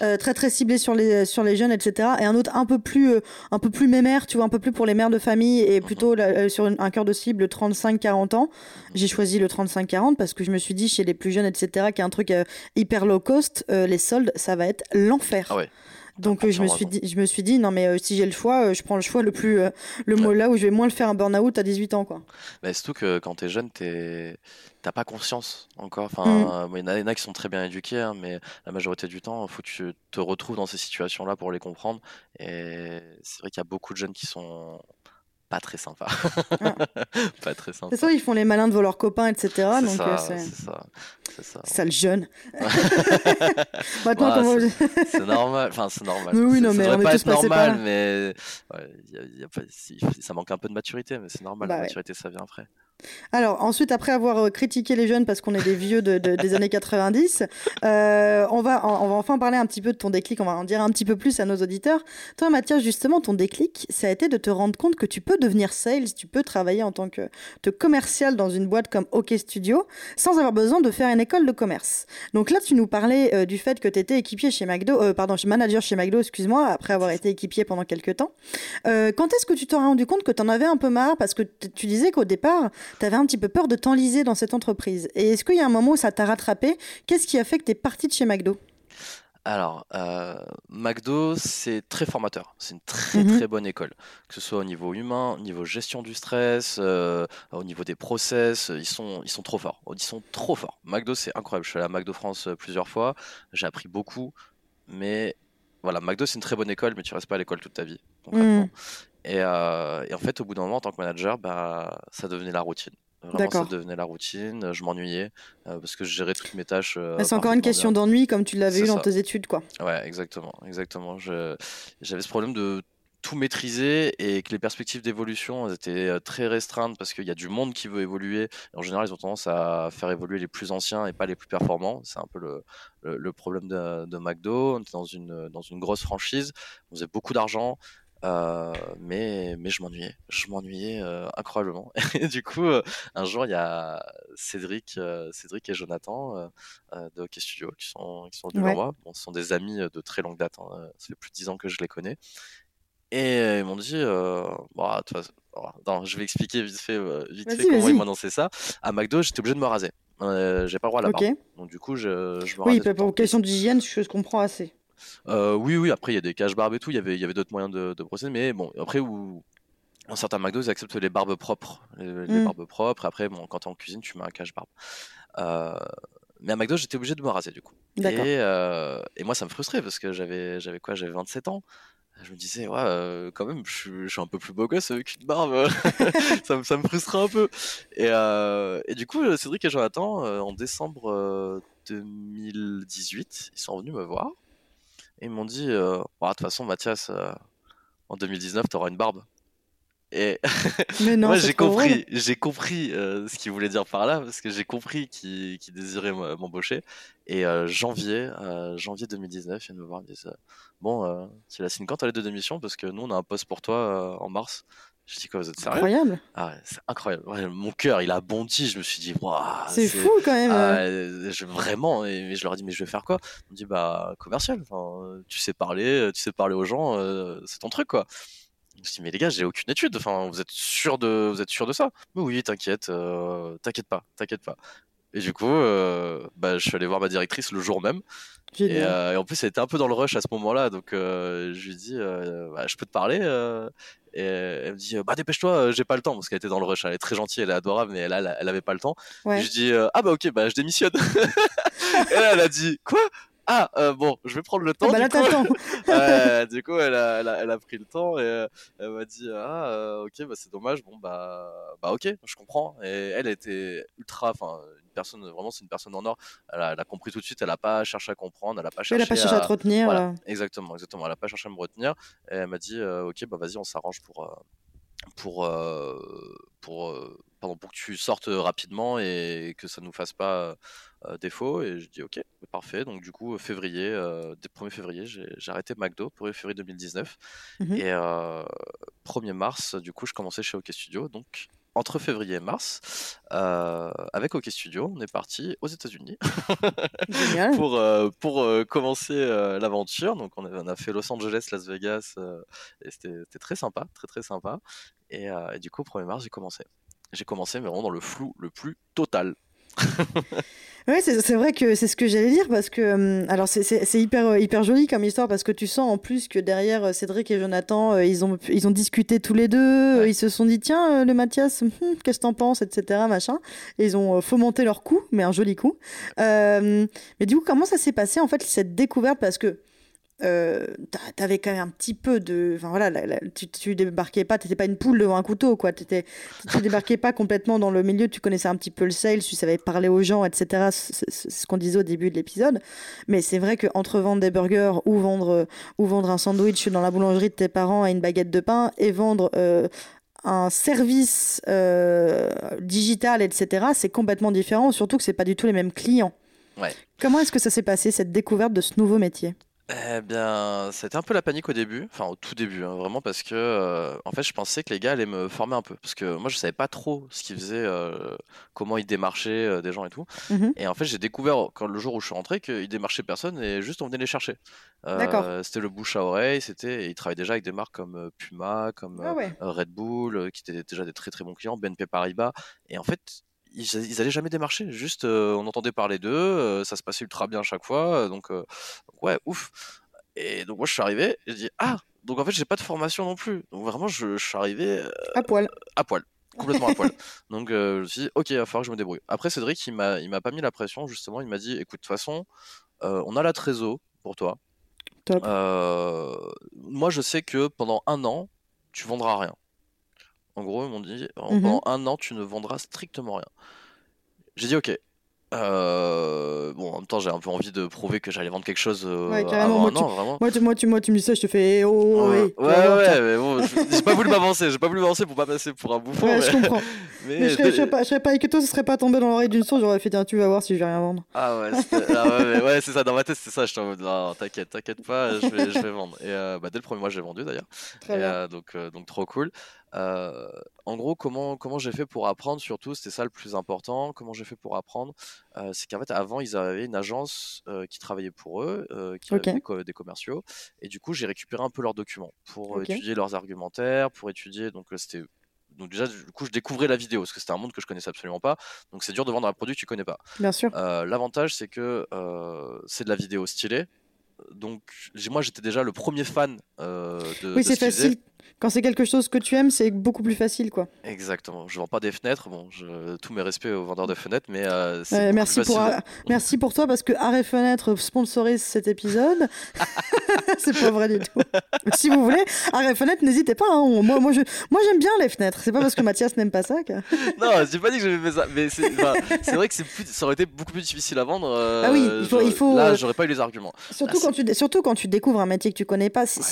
euh, très très ciblé sur les sur les jeunes, etc. Et un autre un peu plus euh, un peu plus mémère, tu vois, un peu plus pour les mères de famille et mhm. plutôt sur un cœur de cible 35-40 ans. Mhm. J'ai choisi le 35-40 parce que je me suis dit chez les plus jeunes, etc. Qui est un truc hyper low cost, les soldes, ça va être l'enfer. Ah ouais. Donc je me suis dit, je me suis dit non mais si j'ai le choix, je prends le choix le plus le mot là où je vais moins le faire un burn out à 18 ans quoi. Bah, surtout que quand t'es jeune, t'es t'as pas conscience encore. Enfin, mm. il y, en a qui sont très bien éduqués, hein, mais la majorité du temps, il faut que tu te retrouves dans ces situations-là pour les comprendre. Et c'est vrai qu'il y a beaucoup de jeunes qui sont pas très sympas. Ah. pas très sympas. C'est ça, ils font les malins devant leurs copains, etc. C'est ça, euh, c'est ça. C'est ça. le jeune. Maintenant, comment... c'est normal. Enfin, c'est normal. Oui, non, mais ça on pas être normal, mais y a pas... ça manque un peu de maturité, mais c'est normal. la bah maturité, ça vient après. Alors ensuite, après avoir euh, critiqué les jeunes parce qu'on est des vieux de, des années 90, euh, on, va, on va enfin parler un petit peu de ton déclic, on va en dire un petit peu plus à nos auditeurs. Toi Mathias, justement, ton déclic, ça a été de te rendre compte que tu peux devenir sales, tu peux travailler en tant que, commercial dans une boîte comme OK Studio sans avoir besoin de faire une école de commerce. Donc là, tu nous parlais euh, du fait que tu étais équipier chez McDo, pardon, manager chez McDo, excuse-moi, après avoir été équipier pendant quelques temps. quand est-ce que tu t'es rendu compte que tu en avais un peu marre? Parce que tu disais qu'au départ, tu avais un petit peu peur de t'enliser dans cette entreprise. Et est-ce qu'il y a un moment où ça t'a rattrapé? Qu'est-ce qui a fait que tu es parti de chez McDo? Alors, euh, McDo, c'est très formateur. C'est une très mhm. très bonne école. Que ce soit au niveau humain, au niveau gestion du stress, euh, au niveau des process, ils sont, ils sont trop forts. Ils sont trop forts. McDo, c'est incroyable. Je suis allé à McDo France euh, plusieurs fois. J'ai appris beaucoup. Mais voilà, McDo, c'est une très bonne école, mais tu restes pas à l'école toute ta vie, concrètement. Mhm. Euh, et, en fait, au bout d'un moment, en tant que manager, bah, ça devenait la routine. Vraiment, ça devenait la routine. Je m'ennuyais euh, parce que je gérais toutes mes tâches. Euh, c'est encore une question d'ennui, comme tu l'avais eu dans tes études, quoi. Ouais, exactement, exactement. J'avais ce problème de tout maîtriser et que les perspectives d'évolution étaient très restreintes parce qu'il y a du monde qui veut évoluer. en général, ils ont tendance à faire évoluer les plus anciens et pas les plus performants. C'est un peu le, le, problème de, de, McDo. On était dans une, dans une grosse franchise, on faisait beaucoup d'argent. Euh, mais, mais je m'ennuyais, je m'ennuyais euh, incroyablement. Et du coup, euh, un jour, il y a Cédric, Cédric et Jonathan de Hockey Studio qui sont, qui sont venus ouais. moi. Bon, ce sont des amis de très longue date, hein, ça fait plus de 10 ans que je les connais. Et ils m'ont dit, bah, non, je vais expliquer vite fait, vite fait comment ils m'ont annoncé ça. À McDo, j'étais obligé de me raser. j'ai pas le droit à la barbe. Donc du coup, je, je me Oui, pour question d'hygiène, je comprends assez. Euh, oui, oui, après il y a des caches barbes et tout, il y avait, y avait d'autres moyens de, procéder, mais bon, après où dans certains McDo ils acceptent les barbes propres, les, mmh. barbes propres. Après, bon, quand t'es en cuisine, tu mets un cache barbe. Euh, mais à McDo, j'étais obligé de me raser du coup. Et, euh, et, moi, ça me frustrait parce que j'avais, j'avais quoi? J'avais 27 ans. Je me disais, ouais, quand même, je, suis un peu plus beau gosse avec une barbe. ça, me, ça me frustrait un peu. Et, et, du coup, Cédric et Jonathan, en décembre 2018, ils sont venus me voir ils m'ont dit euh, bah, de toute façon, Mathias, euh, en 2019, tu auras une barbe. Et moi, j'ai compris, j'ai compris euh, ce qu'il voulait dire par là, parce que j'ai compris qu'il désirait m'embaucher. Et janvier, janvier 2019, il vient me voir, il me dit Bon, tu la signes quand ta lettre de démission Parce que nous, on a un poste pour toi en mars. Je dis quoi, vous êtes sérieux? Incroyable. Ah c'est incroyable. mon cœur, il a bondi. Je me suis dit, waouh. C'est fou quand même. Ah je, vraiment. Et, je leur ai dit, mais je vais faire quoi? Ils me dit, bah, commercial. Enfin, tu sais parler, tu sais parler aux gens, euh, c'est ton truc, quoi. Je me suis dit, mais les gars, j'ai aucune étude. Enfin, vous êtes sûr de, vous êtes sûr de ça? Mais oui, t'inquiète, euh, t'inquiète pas, t'inquiète pas. Et du coup, euh, bah, je suis allé voir ma directrice le jour même. Et, et, en plus, elle était un peu dans le rush à ce moment-là, donc je lui ai dit, bah, je peux te parler et elle me dit bah dépêche-toi euh, j'ai pas le temps. Parce qu'elle était dans le rush. Elle est très gentille elle est adorable mais là elle, elle, avait pas le temps. Je dis euh, ah bah ok bah je démissionne. Et là elle a dit quoi? Ah euh, bon je vais prendre le temps bah, du, coup. euh, du coup elle a, elle a, elle a, pris le temps et elle m'a dit ah ok bah c'est dommage bon bah bah ok je comprends et elle était ultra enfin personne, vraiment, c'est une personne en or. Elle a, compris tout de suite, elle n'a pas cherché à comprendre, elle n'a pas cherché, elle pas cherché à... te retenir. Voilà, exactement, exactement. Elle n'a pas cherché à me retenir. Et elle m'a dit, euh, ok, bah vas-y, on s'arrange pour, euh, pour, euh, pour, pardon, pour que tu sortes rapidement et que ça ne nous fasse pas défaut. Et je dis, ok, parfait. Donc du coup, février, dès 1er février, j'ai arrêté McDo pour février 2019. Mmh et 1er mars, du coup, je commençais chez OK Studio. Donc entre février et mars, euh, avec OK Studio, on est parti aux États-Unis pour, euh, pour euh, commencer l'aventure. Donc, on a, fait Los Angeles, Las Vegas, et c'était très sympa, très très sympa. Et, et du coup, 1er mars, j'ai commencé. J'ai commencé, vraiment dans le flou le plus total. Oui, c'est vrai que c'est ce que j'allais dire parce que hum, alors c'est hyper euh, hyper joli comme histoire parce que tu sens en plus que derrière euh, Cédric et Jonathan euh, ils ont ils ont discuté tous les deux ils se sont dit tiens le Mathias hum, qu'est-ce que t'en penses etc machin. Et ils ont fomenté leur coup mais un joli coup. Mais du coup comment ça s'est passé en fait cette découverte? Parce que euh, t'avais quand même un petit peu de. Enfin voilà, tu, tu, débarquais pas, t'étais pas une poule devant un couteau, quoi. T'étais, tu débarquais pas complètement dans le milieu, tu connaissais un petit peu le sales, tu savais parler aux gens, etc. C'est ce qu'on disait au début de l'épisode. Mais c'est vrai qu'entre vendre des burgers ou vendre, ou vendre un sandwich dans la boulangerie de tes parents à une baguette de pain et vendre. Euh, un service euh, digital, etc., c'est complètement différent, surtout que c'est pas du tout les mêmes clients. Ouais. Comment est-ce que ça s'est passé, cette découverte de ce nouveau métier? Eh bien, c'était un peu la panique au début, enfin au tout début, hein, vraiment parce que euh, en fait, je pensais que les gars allaient me former un peu, parce que moi, je savais pas trop ce qu'ils faisaient, euh, comment ils démarchaient euh, des gens et tout. Mmh et en fait, j'ai découvert quand le jour où je suis rentré qu'ils démarchaient personne et juste on venait les chercher. D'accord. c'était le bouche à oreille, c'était, ils travaillaient déjà avec des marques comme Puma, comme Ah ouais. Red Bull, qui étaient déjà des très très bons clients, BNP Paribas. Et en fait, ils, ils allaient jamais démarcher, juste on entendait parler d'eux, ça se passait ultra bien à chaque fois, donc, donc ouais, ouf. Et donc moi je suis arrivé, et je dis ah donc en fait j'ai pas de formation non plus, donc vraiment je, suis arrivé à poil, à poil, complètement à poil. Donc je me suis dit ok il va falloir que je me débrouille. Après Cédric il m'a il m'a pas mis la pression justement, il m'a dit écoute de toute façon on a la trésor pour toi. Top. moi je sais que pendant un an tu vendras rien. En gros, ils m'ont dit, mmh pendant un an, tu ne vendras strictement rien. J'ai dit, ok. Euh, bon, en même temps, j'ai un peu envie de prouver que j'allais vendre quelque chose. Euh, ouais, carrément. Moi, tu, vraiment. Moi, tu, moi, tu, moi, tu me dis ça, je te fais eh, oh, ouais, ouais, ouais, mais bon, j'ai pas voulu m'avancer, j'ai pas voulu m'avancer pour pas passer pour un bouffon. Ouais, mais... je comprends. mais, mais je, serais, je, serais pas, je serais pas avec toi, ce serait pas tombé dans l'oreille d'une source, j'aurais fait tiens, tu vas voir si je vais rien vendre. Ah ouais, ah ouais, ouais c'est ça, dans ma tête, c'est ça, je t'en non, t'inquiète, t'inquiète pas, je vais, je vais vendre. Et euh, bah, dès le premier mois, j'ai vendu d'ailleurs. Très bien. Euh, donc, donc, trop cool. Euh, en gros, comment, comment j'ai fait pour apprendre, surtout, c'était ça le plus important. Comment j'ai fait pour apprendre euh, C'est qu'en fait, avant, ils avaient une agence euh, qui travaillait pour eux, qui avait des, commerciaux. Et du coup, j'ai récupéré un peu leurs documents pour étudier leurs argumentaires, pour étudier. Donc, c'était. Donc déjà, du coup, je découvrais la vidéo parce que c'était un monde que je connaissais absolument pas. Donc c'est dur de vendre un produit que tu connais pas. Bien sûr. L'avantage, c'est que c'est de la vidéo stylée. Donc moi, j'étais déjà le premier fan de. Oui, c'est facile quand c'est quelque chose que tu aimes, c'est beaucoup plus facile, quoi. Exactement. Je vends pas des fenêtres. Bon, je... tous mes respects aux vendeurs de fenêtres, mais euh, merci pour merci pour toi parce que Arrêt Fenêtre sponsorise cet épisode. c'est pas vrai du tout. si vous voulez, Arrêt Fenêtre, n'hésitez pas. Hein. Moi, moi, je... moi, j'aime bien les fenêtres. C'est pas parce que Mathias n'aime pas ça. Que... non, j'ai pas dit que j'aimais ça, mais c'est vrai que plus... ça aurait été beaucoup plus difficile à vendre. ah oui, il faut. Il faut... Là, j'aurais pas eu les arguments. Surtout quand tu surtout quand tu découvres un métier que tu connais pas. Si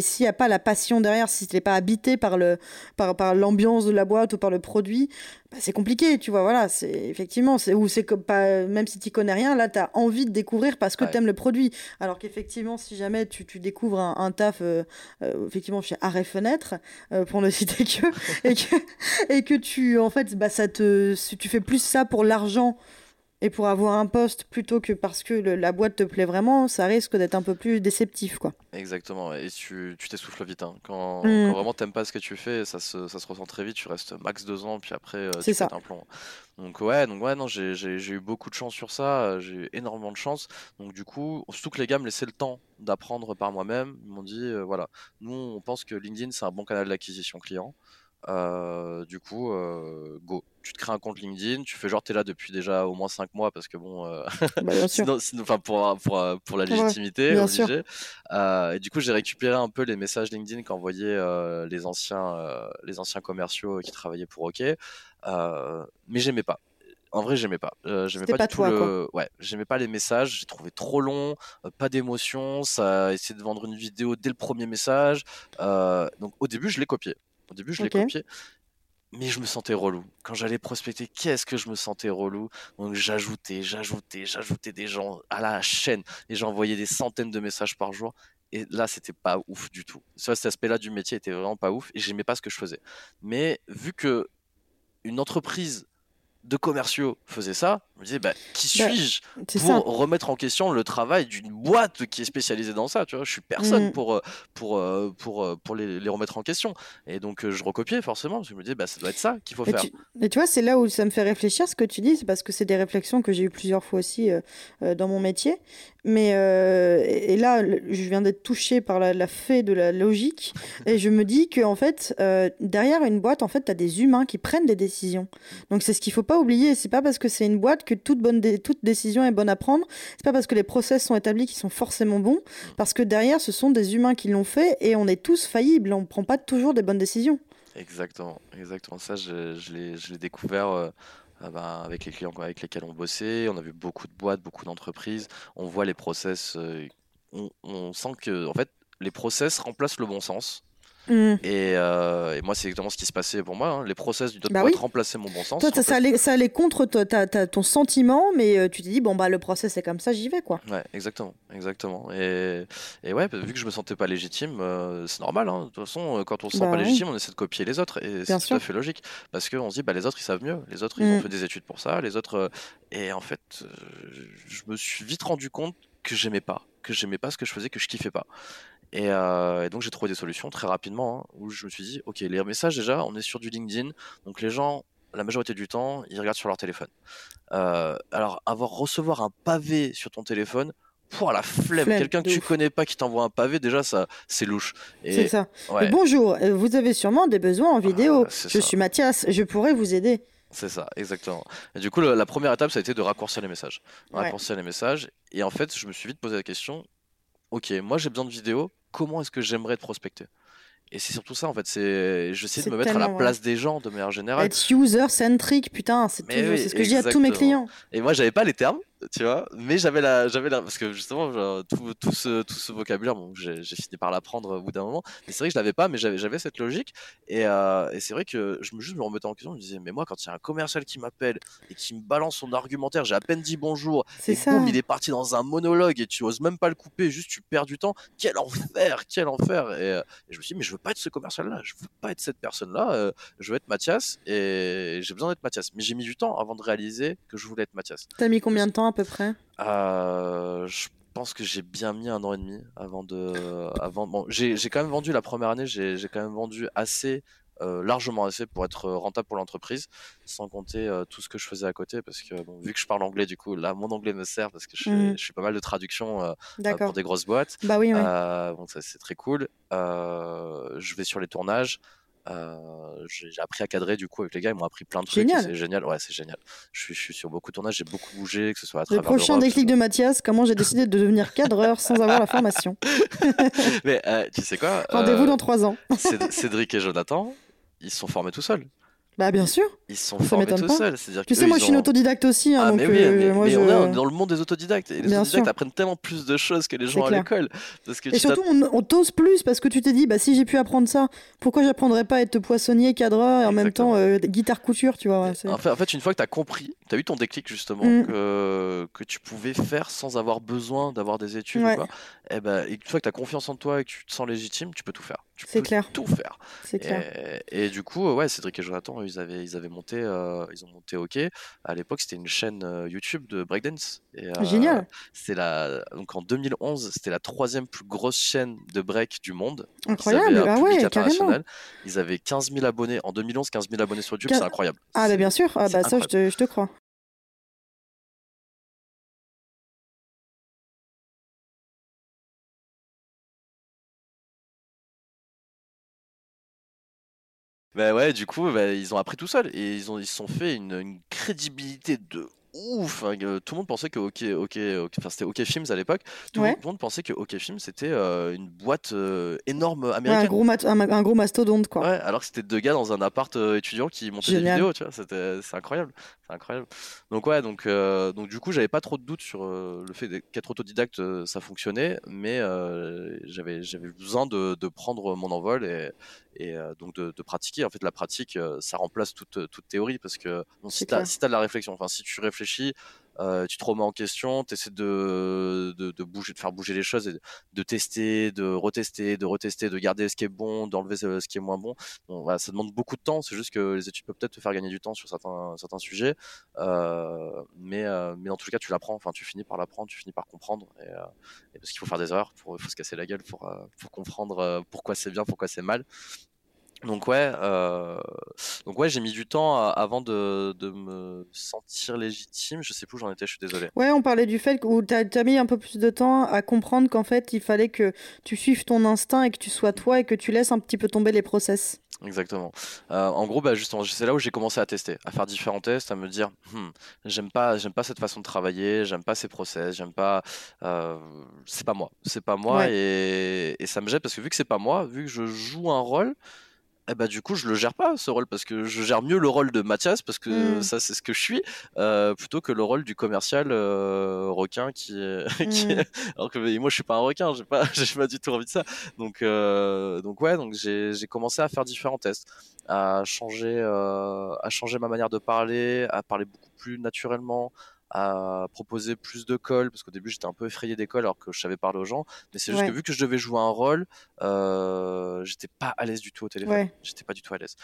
s'il y a pas la passion derrière, si t'es pas habité par le par, par l'ambiance de la boîte ou par le produit, bah, c'est compliqué, tu vois. Voilà, c'est effectivement, c'est ou c'est comme pas même si tu connais rien, là tu as envie de découvrir parce que tu aimes le produit. Alors qu'effectivement, si jamais tu, tu découvres un, taf euh, euh, effectivement chez Arrêt Fenêtre euh, pour ne citer que et que et que tu en fait bah ça te tu fais plus ça pour l'argent et pour avoir un poste plutôt que parce que la boîte te plaît vraiment, ça risque d'être un peu plus déceptif. quoi. Exactement, et tu t'essouffles vite. Hein. Quand, mm. quand, vraiment t'aimes pas ce que tu fais, ça se, ça se ressent très vite, tu restes max deux ans, puis après euh, tu ça. un plomb. Donc ouais, donc ouais, non, j'ai eu beaucoup de chance sur ça, j'ai eu énormément de chance. Donc du coup, surtout que les gars me laissaient le temps d'apprendre par moi-même. Ils m'ont dit, euh, voilà, nous on pense que LinkedIn c'est un bon canal d'acquisition client. Euh, du coup, euh, go. Tu te crées un compte LinkedIn, tu fais genre t'es là depuis déjà au moins 5 mois parce que bon, euh, bah, sinon, pour, pour, pour, la légitimité, obligé. et du coup, j'ai récupéré un peu les messages LinkedIn qu'envoyaient les anciens, les anciens commerciaux qui travaillaient pour OK, mais j'aimais pas. En vrai j'aimais pas. J'aimais pas, du tout le ouais j'aimais pas les messages j'ai trouvé trop long pas d'émotion ça essayait de vendre une vidéo dès le premier message. Donc au début je l'ai copié au début, je l'ai copié. Mais je me sentais relou. Quand j'allais prospecter, qu'est-ce que je me sentais relou? Donc j'ajoutais, j'ajoutais, j'ajoutais des gens à la chaîne et j'envoyais des centaines de messages par jour. Et là, c'était pas ouf du tout. cet aspect-là du métier était vraiment pas ouf et j'aimais pas ce que je faisais. Mais vu que une entreprise de commerciaux faisaient ça, je me disais, bah, qui bah, suis-je pour remettre en question le travail d'une boîte qui est spécialisée dans ça tu vois? Je suis personne mmh. pour, euh, pour, euh, pour, euh, pour les, remettre en question. Et donc, je recopiais forcément, parce que je me disais, bah, ça doit être ça qu'il faut faire. et tu vois, c'est là où ça me fait réfléchir ce que tu dis, c'est parce que c'est des réflexions que j'ai eues plusieurs fois aussi dans mon métier. Mais et là, je viens d'être touché par la, la fait de la logique, et je me dis que en fait, derrière une boîte, en fait, tu as des humains qui prennent des décisions. Donc, c'est ce qu'il faut pas oublier. C'est pas parce que c'est une boîte que toute, bonne toute décision est bonne à prendre. C'est pas parce que les process sont établis qu'ils sont forcément bons. Parce que derrière, ce sont des humains qui l'ont fait et on est tous faillibles. On prend pas toujours des bonnes décisions. Exactement, exactement. Ça, je, je l'ai découvert. Euh, ah ben, avec les clients avec lesquels on bossait, on a vu beaucoup de boîtes, beaucoup d'entreprises, on voit les process, euh, on, on, sent que en fait les process remplacent le bon sens. Mm. Euh, et, moi, c'est exactement ce qui se passait pour moi. Hein. Les process du bah remplacer mon bon sens. ça, allait, contre ton sentiment, mais euh, tu t'es dit, bon, bah, le process c'est comme ça, j'y vais, quoi. Ouais, exactement. exactement. Et, et ouais, vu que je me sentais pas légitime, euh, c'est normal. Hein. De toute façon, quand on se sent bah pas légitime, on essaie de copier les autres. Et c'est tout à fait logique. Parce qu'on se dit, bah, les autres, ils savent mieux. Les autres, ils ont mm. fait des études pour ça. Les autres. Et en fait, je me suis vite rendu compte que j'aimais pas que j'aimais pas ce que je faisais, que je kiffais pas. Euh, et, donc j'ai trouvé des solutions très rapidement hein, où je me suis dit, ok, les messages déjà, on est sur du LinkedIn, donc les gens, la majorité du temps, ils regardent sur leur téléphone. Euh, alors avoir recevoir un pavé sur ton téléphone, pour la flemme, quelqu'un que tu connais pas qui t'envoie un pavé, déjà ça c'est louche. C'est ça. bonjour, euh, vous avez sûrement des besoins en vidéo. Ah, je suis Mathias, je pourrais vous aider. C'est ça, exactement. Et du coup, la première étape, ça a été de raccourcir les messages. Raccourcir les messages. Et en fait, je me suis vite posé la question ok, moi j'ai besoin de vidéos, comment est-ce que j'aimerais être prospecté? Et c'est surtout ça en fait, c'est j'essaie de me mettre à la place des gens de manière générale. Être user-centric, putain, c'est oui, ce que je dis à tous mes exactement. clients. Et moi, j'avais pas les termes, tu vois, mais j'avais la, j'avais la, parce que justement, genre, tout, tout ce, tout ce vocabulaire, bon, j'ai fini par l'apprendre au bout d'un moment. Mais c'est vrai que je l'avais pas, mais j'avais, j'avais cette logique. Et, euh, et c'est vrai que je me juste me remettais en question, je me disais, mais moi, quand il y a un commercial qui m'appelle et qui me balance son argumentaire, j'ai à peine dit bonjour, et ça. boum, il est parti dans un monologue et tu oses même pas le couper, juste tu perds du temps. Quel enfer, quel enfer. Et, euh, et je me suis dit, mais je veux pas être ce commercial-là, je veux pas être cette personne-là, euh, je veux être Mathias et j'ai besoin d'être Mathias. Mais j'ai mis du temps avant de réaliser que je voulais être Mathias. T'as mis combien de temps à peu près Euh, je pense que j'ai bien mis un an et demi avant de. Avant, bon, j'ai j'ai quand même vendu la première année, j'ai j'ai quand même vendu assez. euh, largement assez pour être rentable pour l'entreprise, sans compter euh, tout ce que je faisais à côté, parce que bon, vu que je parle anglais, du coup, là, mon anglais me sert parce que je fais, je fais pas mal de traductions euh, pour des grosses boîtes. Bah oui, oui. Bon, ça c'est très cool. Je vais sur les tournages. Euh, j'ai appris à cadrer du coup avec les gars, ils m'ont appris plein de trucs. C'est génial, ouais, c'est génial. Je suis, je suis sur beaucoup de tournages, j'ai beaucoup bougé, que ce soit à Le travers prochain l'Europe, déclic de Mathias, comment j'ai décidé de devenir cadreur sans avoir la formation. Mais euh, tu sais quoi Rendez-vous euh, dans trois ans. Céd- Cédric et Jonathan, ils se sont formés tout seuls. Bah bien sûr. Ils sont Ça formés tout seuls. C'est-à-dire Tu sais, moi je suis une ont- autodidacte aussi, hein, Ah, donc mais oui, euh, mais, moi mais je... on est dans le monde des autodidactes. Et les Bien autodidactes sûr. apprennent tellement plus de choses que les gens à l'école. Et surtout, on, on t'ose plus parce que tu t'es dit, bah si j'ai pu apprendre ça, pourquoi j'apprendrais pas à être poissonnier, cadreur et en même temps euh, guitare couture, tu vois. ouais, En fait, en fait, une fois que tu as compris, tu as eu ton déclic justement, Mm. que, que tu pouvais faire sans avoir besoin d'avoir des études Ouais. ou quoi, et, ben, et une fois que tu as confiance en toi et que tu te sens légitime, tu peux tout faire. Tu C'est peux clair. tout faire. C'est clair. Et, et du coup, ouais, Cédric et Jonathan, ils avaient, ils avaient monté, euh, ils ont monté OK. À l'époque, c'était une chaîne euh, YouTube de breakdance. Et, euh, Génial. C'est la, donc en 2011, c'était la troisième plus grosse chaîne de break du monde. Ils Incroyable. avaient un Ah public ouais, international. Ils avaient 15 000 abonnés en 2011, 15 000 abonnés sur YouTube, Quin- c'est incroyable. Ah bah bien sûr. Ah bah ça, je te, je te crois. Bah ouais, du coup, bah, ils ont appris tout seuls et ils ont ils se sont fait une, une crédibilité de ouf. hein, tout le monde pensait que OK, OK, enfin c'était OK Films à l'époque. Tout, Ouais. le monde pensait que OK Films c'était euh, une boîte euh, énorme Ouais, un, américaine. gros mat- un, un gros mastodonte, quoi. Ouais, alors que c'était deux gars dans un appart euh, étudiant qui montaient Génial. des vidéos, tu vois, c'était c'est incroyable, c'est incroyable. Donc ouais, donc donc du coup, j'avais pas trop de doutes sur le fait qu'être autodidacte ça fonctionnait, mais j'avais j'avais besoin de, de prendre mon envol et et euh, donc de, de pratiquer. En fait, la pratique euh, ça remplace toute toute théorie parce que bon, si clair. si t'as de la réflexion, enfin si tu réfléchis euh, tu te remets en question, tu essaies de, bouger, de faire bouger les choses, et de tester, de retester, de retester, de garder ce qui est bon, d'enlever ce, qui est moins bon. Ça demande beaucoup de temps. C'est juste que les études peuvent peut-être te faire gagner du temps sur certains, sujets. Euh, mais, euh, mais dans tous les cas, tu l'apprends. Enfin, tu finis par l'apprendre, tu finis par comprendre. Euh, parce qu'il faut faire des erreurs, il faut, se casser la gueule pour, pour comprendre pourquoi c'est bien, pourquoi c'est mal. Donc ouais, euh, donc ouais, j'ai mis du temps avant de, de me sentir légitime. Je sais plus où j'en étais, je suis désolé. Ouais, on parlait du fait que où t'as as mis un peu plus de temps à comprendre qu'en fait, il fallait que tu suives ton instinct et que tu sois toi et que tu laisses un petit peu tomber les process. Exactement. Euh, en gros, bah justement, c'est là où j'ai commencé à tester, à faire différents tests, à me dire, Hmm, j'aime pas, j'aime pas cette façon de travailler, j'aime pas ces process, j'aime pas, euh, c'est pas moi, c'est pas moi, Ouais. et, et ça me jette parce que vu que c'est pas moi, vu que je joue un rôle, eh bah du coup, je le gère pas ce rôle parce que je gère mieux le rôle de Mathias parce que Mm. ça c'est ce que je suis, euh, plutôt que le rôle du commercial euh, requin qui, est- qui Mm. est- alors que moi je suis pas un requin, j'ai pas, j'ai pas du tout envie de ça. Donc, euh, donc ouais, donc j'ai j'ai commencé à faire différents tests, à changer, euh, à changer ma manière de parler, à parler beaucoup plus naturellement, à proposer plus de calls, parce qu'au début j'étais un peu effrayé des calls alors que je savais parler aux gens, mais c'est juste Ouais. que vu que je devais jouer un rôle, euh, j'étais pas à l'aise du tout au téléphone, Ouais. j'étais pas du tout à l'aise.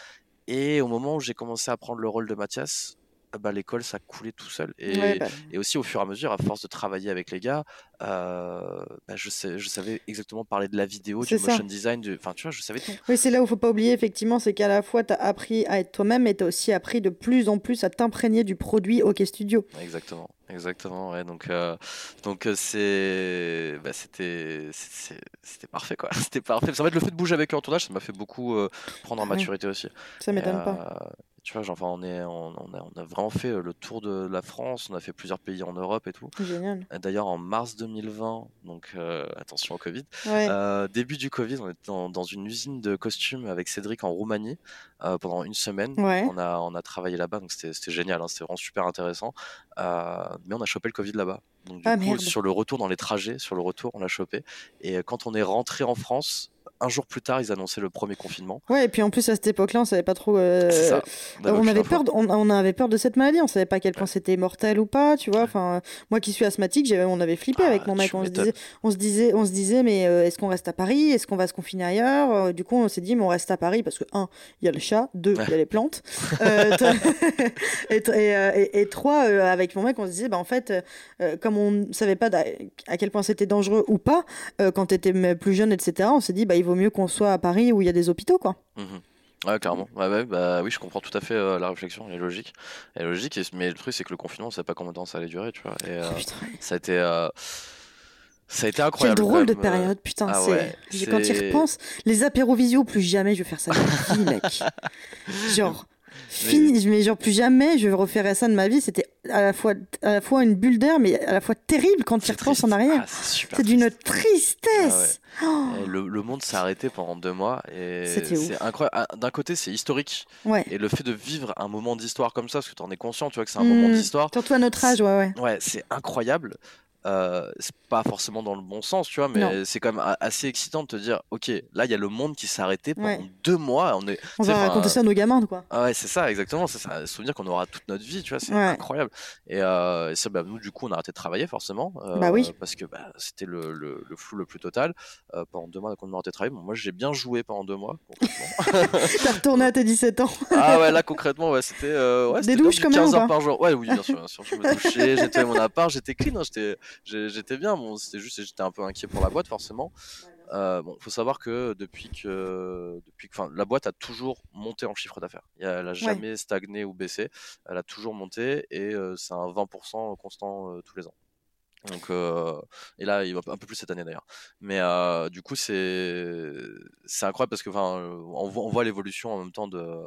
Et au moment où j'ai commencé à prendre le rôle de Mathias, bah, l'école ça coulait tout seul. Et, Ouais, bah, et aussi au fur et à mesure, à force de travailler avec les gars, euh, bah, je, sais, je savais exactement parler de la vidéo, du ça. motion design, du... enfin tu vois, je savais tout. Oui, c'est là où faut pas oublier, effectivement, c'est qu'à la fois, tu as appris à être toi-même et tu as aussi appris de plus en plus à t'imprégner du produit OK Studio. Exactement, exactement. Ouais, donc euh, donc euh, c'est, bah, c'était parfait quoi. C'était parfait. Parce qu'en fait, le fait de bouger avec eux en tournage, ça m'a fait beaucoup euh, prendre en Ah ouais. maturité aussi. Ça m'étonne pas. Tu vois, genre, enfin, on, est, on, a, on, a, vraiment fait le tour de la France, on a fait plusieurs pays en Europe et tout. Génial. D'ailleurs, en mars 2020, donc attention au Covid, début du Covid, on était dans, dans, une usine de costumes avec Cédric en Roumanie pendant une semaine. On, a, on a travaillé là-bas, donc c'était génial, hein, c'était vraiment super intéressant. mais on a chopé le Covid là-bas. Donc, du ah, coup, sur le retour, dans les trajets, sur le retour, on l'a chopé. Et quand on est rentré en France, un jour plus tard, ils annonçaient le premier confinement. Ouais, et puis en plus à cette époque-là, on savait pas trop. Euh, ça. on avait peur, de, on, avait peur de cette maladie. On savait pas à quel point c'était mortel ou pas, tu vois. Enfin, moi qui suis asthmatique, on avait flippé avec ah, mon mec. On se, disait, on se disait, on se disait, mais euh, est-ce qu'on reste à Paris Est-ce qu'on va se confiner ailleurs euh, Du coup, on s'est dit, mais on reste à Paris parce que un, il y a le chat, deux, il y a les plantes, et, et, et, trois, avec mon mec, on se disait, bah en fait, comme on savait pas à quel point c'était dangereux ou pas quand tu étais plus jeune, etc. On s'est dit, bah il vaut mieux qu'on soit à Paris où il y a des hôpitaux, quoi. Mhm. Ouais, clairement. Ouais, bah, oui, je comprends tout à fait euh, la réflexion, elle est logique. Elle est logique, mais le truc, c'est que le confinement, on sait pas combien de temps ça allait durer, tu vois. Et, euh, oh, ça a été. Euh, ça a été incroyable. Quelle drôle de période, putain. Ah c'est... Quand il repense, les apéros visio, plus jamais je vais faire ça de ma vie, mec. Genre, Fini, mais genre plus jamais je referais ça de ma vie. C'était à la fois à la fois une bulle d'air, mais à la fois terrible quand tu repenses en arrière. Ah, c'est d'une tristesse. Ah oh. le, monde s'est arrêté pendant deux mois et c'est incroyable. Ah, d'un côté, c'est historique. Et le fait de vivre un moment d'histoire comme ça, parce que tu en es conscient, tu vois que c'est un moment mmh. d'histoire. Surtout à notre âge, ouais, ouais. Ouais, c'est incroyable. Euh, c'est pas forcément dans le bon sens, tu vois, mais c'est quand même assez excitant de te dire, ok, là il y a le monde qui s'est arrêté pendant deux mois. On, est, on va raconter ça à nos gamins, quoi. Ah ouais, c'est ça, exactement. C'est ça, souvenir qu'on aura toute notre vie, tu vois, c'est incroyable. Et, euh, ça, bah, nous, du coup, on a arrêté de travailler forcément, euh, bah oui. parce que bah, c'était le, le, flou le plus total. pendant deux mois, on a arrêté de travailler. Bon, moi, j'ai bien joué pendant deux mois, concrètement. T'as retourné à tes 17 ans. ah ouais, là concrètement, ouais, c'était ouais, des douches quand même 15 heures par jour. Ouais, oui, bien sûr, bien sûr. Je me douchais, j'étais mon appart, j'étais clean, hein, j'étais bien bon, c'était juste, j'étais un peu inquiet pour la boîte, forcément. Euh, bon, faut savoir que depuis que, depuis que, la boîte a toujours monté en chiffre d'affaires. Elle n'a jamais stagné ou baissé. Elle a toujours monté et euh, c'est un 20% constant euh, tous les ans. Donc, euh, et là, il va un peu plus cette année d'ailleurs. Mais euh, du coup, c'est c'est incroyable parce que enfin, on, voit, on voit l'évolution en même temps de,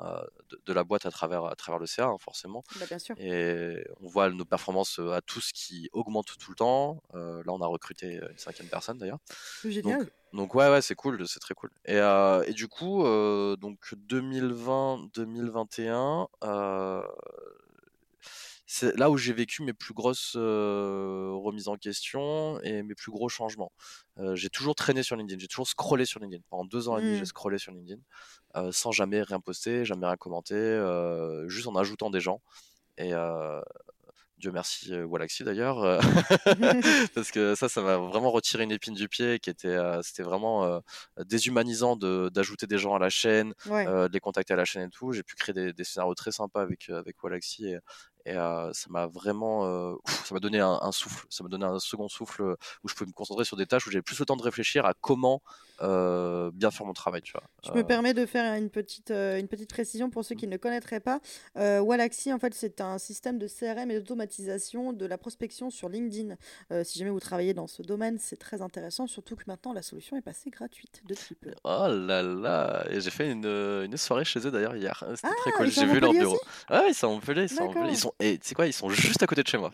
euh, de, la boîte à travers à travers le CA, hein, forcément. Bah, bien sûr. Et on voit nos performances à tous qui augmentent tout le temps. là, on a recruté une cinquième personne d'ailleurs. Génial. Donc, ouais, ouais, c'est cool, c'est très cool. Et, et du coup, donc 2020-2021 c'est là où j'ai vécu mes plus grosses remises en question et mes plus gros changements. j'ai toujours traîné sur LinkedIn, j'ai toujours scrollé sur LinkedIn. Pendant deux ans et demi, j'ai mmh. scrollé sur LinkedIn sans jamais rien poster, jamais rien commenter, juste en ajoutant des gens. Et Dieu merci Walaxy d'ailleurs, parce que ça, ça m'a vraiment retiré une épine du pied, qui était, c'était vraiment déshumanisant d'ajouter des gens à la chaîne, de les contacter à la chaîne et tout. J'ai pu créer des, des scénarios très sympas avec avec Walaxy et, et ça m'a vraiment, ça m'a donné un, souffle, ça m'a donné un second souffle où je pouvais me concentrer sur des tâches où j'avais plus le temps de réfléchir à comment bien faire mon travail. Tu vois. Je me permets de faire une petite, une petite précision pour ceux qui ne connaîtraient pas. Wallaxy, en fait, c'est un système de CRM et d'automatisation de la prospection sur LinkedIn. si jamais vous travaillez dans ce domaine, c'est très intéressant, surtout que maintenant la solution est passée gratuite depuis peu. Oh là là Et j'ai fait une, une, soirée chez eux d'ailleurs hier. C'était très ah, cool. J'ai vu leur bureau. Ouais, ils sont en Ils sont Ils sont et tu sais quoi, ils sont juste à côté de chez moi.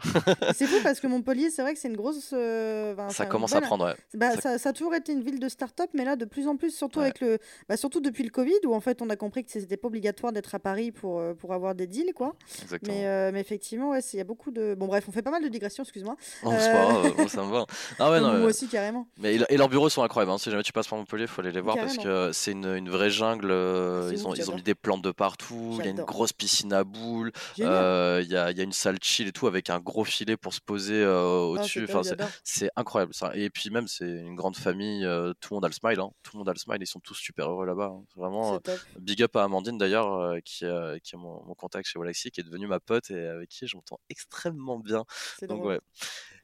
c'est fou parce que Montpellier, c'est vrai que c'est une grosse. Euh, ça commence à prendre, ouais. Bah, ça... Ça, a toujours été une ville de start-up, mais là, de plus en plus, surtout, avec le... Bah, surtout depuis le Covid, où en fait, on a compris que c'était pas obligatoire d'être à Paris pour, euh, pour avoir des deals, quoi. Exactement. Mais, euh, mais effectivement, ouais, il y a beaucoup de. Bon, bref, on fait pas mal de digressions, excuse-moi. C'est pas ça me va. Ah ouais, non, moi aussi, carrément. Mais, et leurs bureaux sont incroyables. Hein. Si jamais tu passes par Montpellier, il faut aller les voir parce que c'est une, une, vraie jungle. Ils ont, ils ont mis des plantes de partout. Il y a une grosse piscine à boules. Il y, a, y a une salle chill et tout avec un gros filet pour se poser euh, ah, au-dessus. enfin, c'est incroyable ça. Et puis même c'est une grande famille, euh, tout le monde a le smile, hein. tout le monde a le smile, ils sont tous super heureux là-bas. Hein. Vraiment euh, big up à Amandine d'ailleurs qui, qui a mon, contact chez Walaxy, qui est devenue ma pote et avec qui je m'entends extrêmement bien. Donc ouais.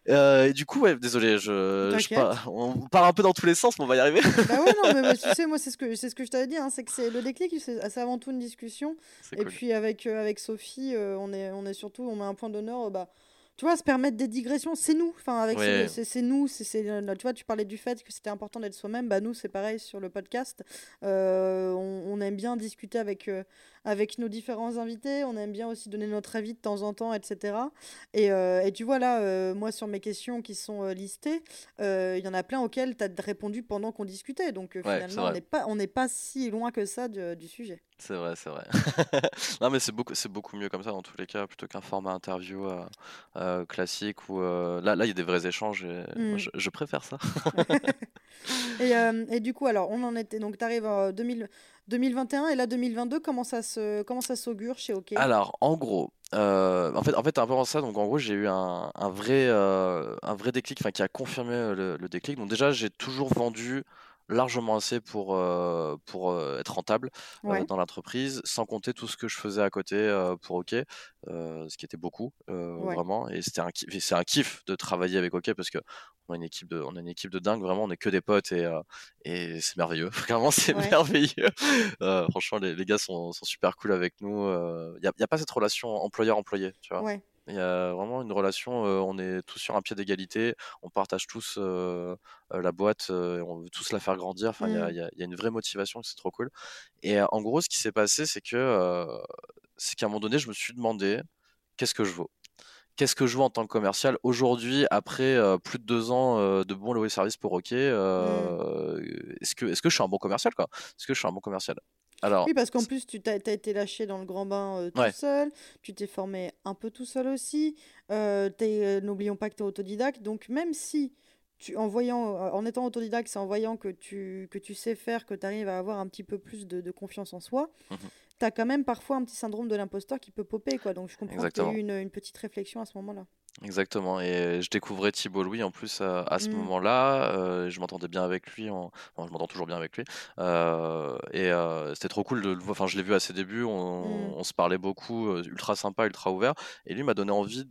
et du coup, ouais, désolé, je, je on part un peu dans tous les sens, mais on va y arriver. bah ouais, non, mais tu sais, moi, c'est ce que, c'est ce que je t'avais dit, hein, c'est que c'est le déclic, c'est avant tout une discussion. Et puis avec, avec Sophie, on, est, on est surtout, on met un point d'honneur, bah, tu vois, se permettre des digressions, c'est nous. Enfin, avec c'est nous. C'est tu vois, tu parlais du fait que c'était important d'être soi-même. Bah nous, c'est pareil sur le podcast. Euh, on, aime bien discuter avec euh, avec nos différents invités. On aime bien aussi donner notre avis de temps en temps, etc. Et, euh, et tu vois là, euh, moi sur mes questions qui sont listées, il y en a plein auxquelles tu as répondu pendant qu'on discutait. Donc finalement, on n'est pas, pas si loin que ça du sujet. C'est vrai, c'est vrai. Non, mais c'est beaucoup, c'est beaucoup mieux comme ça dans tous les cas, plutôt qu'un format interview euh, euh, classique où euh, là, là, il y a des vrais échanges et mmh. je, préfère ça. Et, et du coup, alors, on en était. Donc, tu arrives en 2021 et là, 2022, comment ça se, comment ça s'augure chez OK? Alors, en gros, en fait, en fait, avant ça, donc en gros, j'ai eu un, un vrai, un vrai déclic, enfin, qui a confirmé le, le déclic. Donc déjà, j'ai toujours vendu largement assez pour, euh, pour euh, être rentable euh, dans l'entreprise, sans compter tout ce que je faisais à côté pour OK, ce qui était beaucoup, vraiment. Et c'était un, c'est un kiff de travailler avec OK parce que on a une équipe de, on a une équipe de dingue, vraiment, on est que des potes et, et c'est merveilleux. Vraiment, c'est merveilleux. franchement, les, les gars sont, sont, super cool avec nous. Il n'y a, y a, pas cette relation employeur-employé, tu vois? Il y a vraiment une relation, on est tous sur un pied d'égalité, on partage tous la boîte, on veut tous la faire grandir. Enfin, il y, a, mmh. y, a, une vraie motivation, c'est trop cool. Et en gros, ce qui s'est passé, c'est que c'est qu'à un moment donné, je me suis demandé qu'est-ce que je vaux? Qu'est-ce que je vaux en tant que commercial? Aujourd'hui après plus de deux ans de bon loyer service pour OK mmh. est-ce que est-ce que je suis un bon commercial quoi? Est-ce que je suis un bon commercial? Oui, parce qu'en plus, tu t'as, été lâché dans le grand bain euh, tout seul, tu t'es formé un peu tout seul aussi, euh, euh, n'oublions pas que tu es autodidacte, donc même si, tu, en, voyant, en étant autodidacte, c'est en voyant que tu, que tu sais faire, que tu arrives à avoir un petit peu plus de, confiance en soi, mmh tu as quand même parfois un petit syndrome de l'imposteur qui peut popper, quoi. donc je comprends que tu as eu une, une petite réflexion à ce moment-là. Exactement. Et je découvrais Thibault Louis en plus à, ce mmh. moment-là. Euh, je m'entendais bien avec lui. En... je m'entends toujours bien avec lui. Euh, et euh, c'était trop cool de le voir. Enfin, je l'ai vu à ses débuts. Mmh. On, se parlait beaucoup. ultra sympa, ultra ouvert. Et lui m'a donné envie.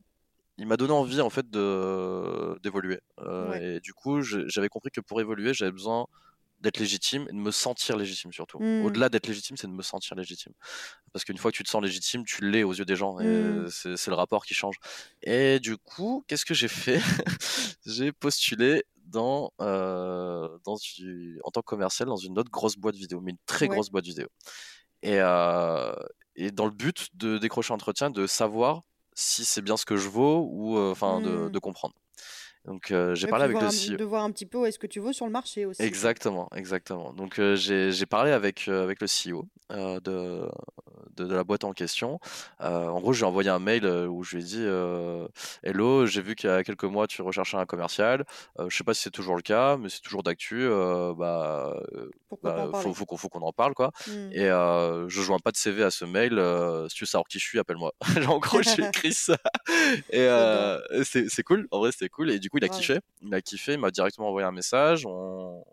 Il m'a donné envie en fait de d'évoluer. Et du coup, j'avais compris que pour évoluer, j'avais besoin d'être légitime et de me sentir légitime surtout. Mmh. Au-delà d'être légitime, c'est de me sentir légitime. Parce qu'une fois que tu te sens légitime, tu l'es aux yeux des gens. mmh. C'est le rapport qui change. Et du coup, qu'est-ce que j'ai fait? J'ai postulé dans, euh, dans en tant que commercial dans une autre grosse boîte vidéo, mais une très grosse boîte vidéo. Et, euh, et dans le but de décrocher un entretien, de savoir si c'est bien ce que je vaux ou euh, enfin de, mmh. de comprendre. Donc j'ai parlé avec le CEO. De voir un petit peu où est-ce que tu veux sur le marché aussi. Exactement, exactement. Donc j'ai parlé avec, avec le CEO de, de, la boîte en question. en gros, j'ai envoyé un mail où je lui ai dit Hello, j'ai vu qu'il y a quelques mois tu recherchais un commercial. je sais pas si c'est toujours le cas, mais c'est toujours d'actu. bah, bah faut, faut, faut qu'on en parle quoi. Mmh. Et je joins pas de CV à ce mail. si tu veux savoir qui je suis, appelle-moi. en gros, j'ai écrit ça. Et c'est cool. En vrai, c'était cool. Et du il a kiffé. Il a kiffé, il m'a directement envoyé un message. On,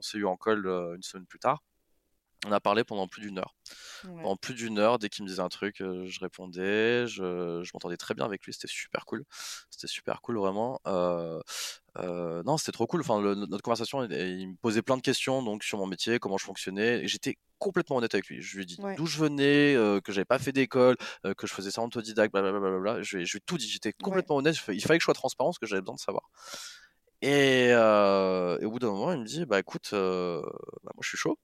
s'est eu en call euh, une semaine plus tard. On a parlé pendant plus d'une heure. Pendant plus d'une heure, dès qu'il me disait un truc, euh, je répondais. Je, m'entendais très bien avec lui. C'était super cool. C'était super cool, vraiment. Euh, non, c'était trop cool. Enfin, notre conversation, il, me posait plein de questions donc sur mon métier, comment je fonctionnais. J'étais complètement honnête avec lui. Je lui ai dit d'où je venais, que j'avais pas fait d'école, que je faisais ça en autodidacte, blablabla. Je, je lui ai tout dit. J'étais complètement honnête. Il fallait que je sois transparent parce que j'avais besoin de savoir. Et, au bout d'un moment, il me dit bah écoute, bah, moi je suis chaud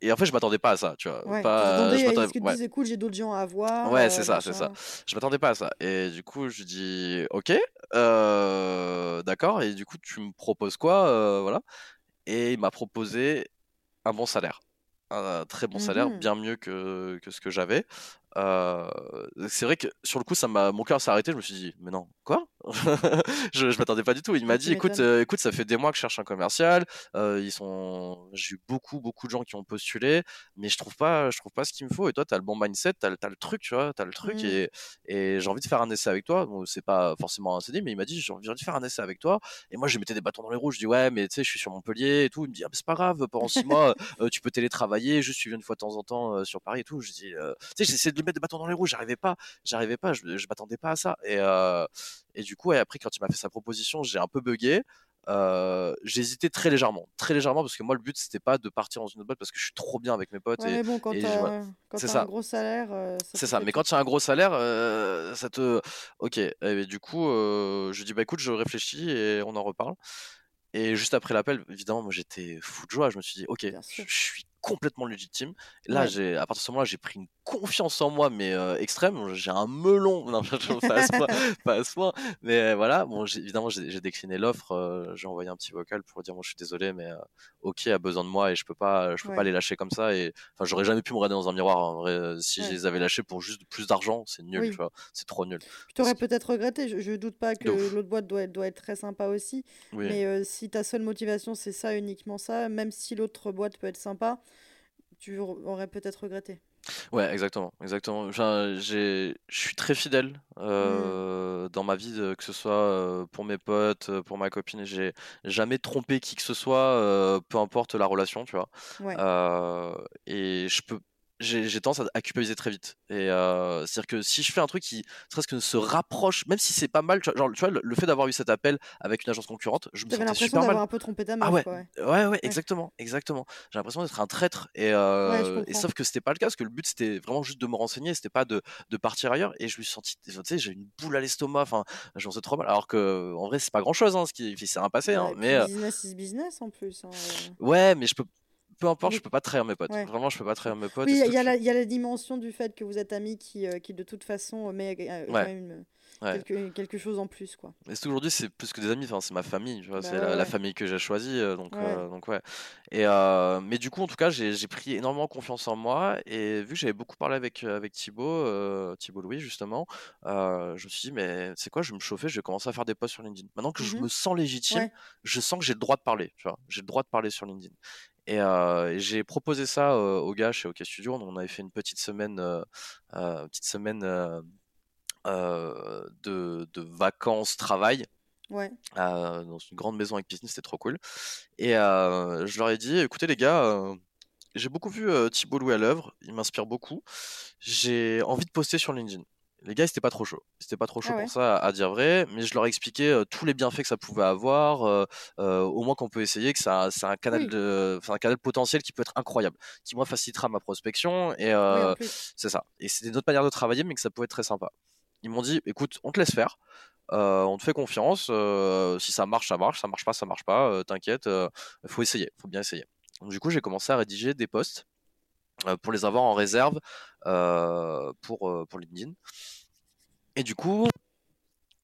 et en fait je m'attendais pas à ça tu vois. Ouais, pas je m'attendais que tu écoute j'ai d'autres gens à voir ouais c'est ça c'est ça. Je m'attendais pas à ça. Et du coup je dis ok euh, d'accord et du coup tu me proposes quoi voilà. Et il m'a proposé un bon salaire un très bon salaire, mmh bien mieux que, que ce que j'avais. Euh, c'est vrai que sur le coup, ça m'a, mon cœur s'est arrêté. Je me suis dit, mais non, quoi? Je, je m'attendais pas du tout. Il m'a dit, écoute, euh, écoute, ça fait des mois que je cherche un commercial. Euh, ils sont, j'ai eu beaucoup, beaucoup de gens qui ont postulé, mais je trouve pas, je trouve pas ce qu'il me faut. Et toi, tu as le bon mindset, tu as, le truc, tu vois, as le truc, mmh. et, et j'ai envie de faire un essai avec toi. Bon, c'est pas forcément un CD, mais il m'a dit, j'ai envie de faire un essai avec toi. Et moi, je mettais des bâtons dans les roues. Je dis, ouais, mais tu sais, je suis sur Montpellier et tout. Il me dit, ah, c'est pas grave, pendant six mois, tu peux télétravailler, juste tu viens une fois de temps en temps sur Paris et tout. Je dis, tu sais, j'essaie de mettre des bâtons dans les roues, j'arrivais pas, j'arrivais pas, je, je m'attendais pas à ça. Et, euh, et du coup, et après, quand il m'a fait sa proposition, j'ai un peu bugué. Euh, j'ai hésité très légèrement, très légèrement parce que moi le but c'était pas de partir dans une autre boîte parce que je suis trop bien avec mes potes. et, mais bon, quand t'as un gros salaire, euh, c'est ça. Mais quand tu as un gros salaire, ça te. Ok. Et, du coup, je dis bah écoute, je réfléchis et on en reparle. Et juste après l'appel, évidemment, moi j'étais fou de joie. Je me suis dit, ok, je suis complètement légitime. là, j'ai, à partir de ce moment-là, j'ai pris une confiance en moi, mais extrême. J'ai un melon, non, pas à ce point, pas à ce point. mais voilà. Bon, évidemment, j'ai, décliné l'offre. j'ai envoyé un petit vocal pour dire, moi, je suis désolé, mais OK a besoin de moi et je peux pas, je peux pas les lâcher comme ça. Et enfin, j'aurais jamais pu me regarder dans un miroir. En vrai, si je les avais lâchés pour juste plus d'argent, c'est nul, tu vois. C'est trop nul. Tu aurais peut-être regretté. Je, je, doute pas que l'autre boîte doit être, doit être très sympa aussi. Mais si ta seule motivation c'est ça uniquement ça, même si l'autre boîte peut être sympa, tu aurais peut-être regretté. Ouais, exactement, exactement. Je suis très fidèle mmh. euh, dans ma vie, que ce soit euh, pour mes potes, euh, pour ma copine. J'ai jamais trompé qui que ce soit, peu importe la relation, tu vois. et je peux j'ai tendance à, culpabiliser très vite. Et euh, c'est-à-dire que si je fais un truc qui serait que se rapproche, même si c'est pas mal, tu vois, genre, tu vois le, fait d'avoir eu cet appel avec une agence concurrente, je me sentais super mal. un peu trompé ta ah ouais. ouais. ouais, exactement, exactement. J'ai l'impression d'être un traître. Et, euh, et, sauf que c'était pas le cas, parce que le but c'était vraiment juste de me renseigner, c'était pas de, de, partir ailleurs. Et je me suis senti, tu sais, j'ai une boule à l'estomac, enfin, je me trop mal. Alors que en vrai, c'est pas grand chose, hein, ce qui s'est un passé. Hein, mais euh business is business en plus. Hein, ouais, mais je peux peu importe, je peux pas trahir mes potes. Vraiment, je peux pas trahir mes potes. Oui, il y, y, a la dimension du fait que vous êtes amis qui, euh, qui de toute façon met euh, quand même quelque, quelque, chose en plus quoi. Et aujourd'hui c'est plus que des amis, enfin, c'est ma famille, bah c'est la, famille que j'ai choisie, euh, donc donc ouais. Et mais du coup en tout cas j'ai pris énormément confiance en moi et vu que j'avais beaucoup parlé avec avec Thibaut, Thibaut Louis justement, je me suis dit mais c'est quoi, je vais me chauffer, je vais commencer à faire des posts sur LinkedIn. Maintenant que je mmh me sens légitime, je sens que j'ai le droit de parler, tu vois, j'ai le droit de parler sur LinkedIn. Et j'ai proposé ça aux gars chez OK Studio. On avait fait une petite semaine, petite semaine de, de, vacances travail. Ouais. dans une grande maison avec piscine, c'était trop cool. Et je leur ai dit, écoutez les gars, j'ai beaucoup vu Thibault Louis à l'œuvre, il m'inspire beaucoup. J'ai envie de poster sur LinkedIn les gars, c'était pas trop chaud. C'était pas trop chaud ah pour ça, à dire vrai. Mais je leur ai expliqué tous les bienfaits que ça pouvait avoir. au moins qu'on peut essayer, que c'est un canal de, un canal potentiel qui peut être incroyable, qui moi facilitera ma prospection. Et c'est ça. Et c'était une autre manière de travailler, mais que ça pouvait être très sympa. Ils m'ont dit, écoute, on te laisse faire. on te fait confiance. si ça marche, ça marche. Ça marche pas, ça marche pas. T'inquiète. Il faut essayer. Faut bien essayer. Donc, du coup, j'ai commencé à rédiger des posts pour les avoir en réserve pour, pour LinkedIn. Et du coup,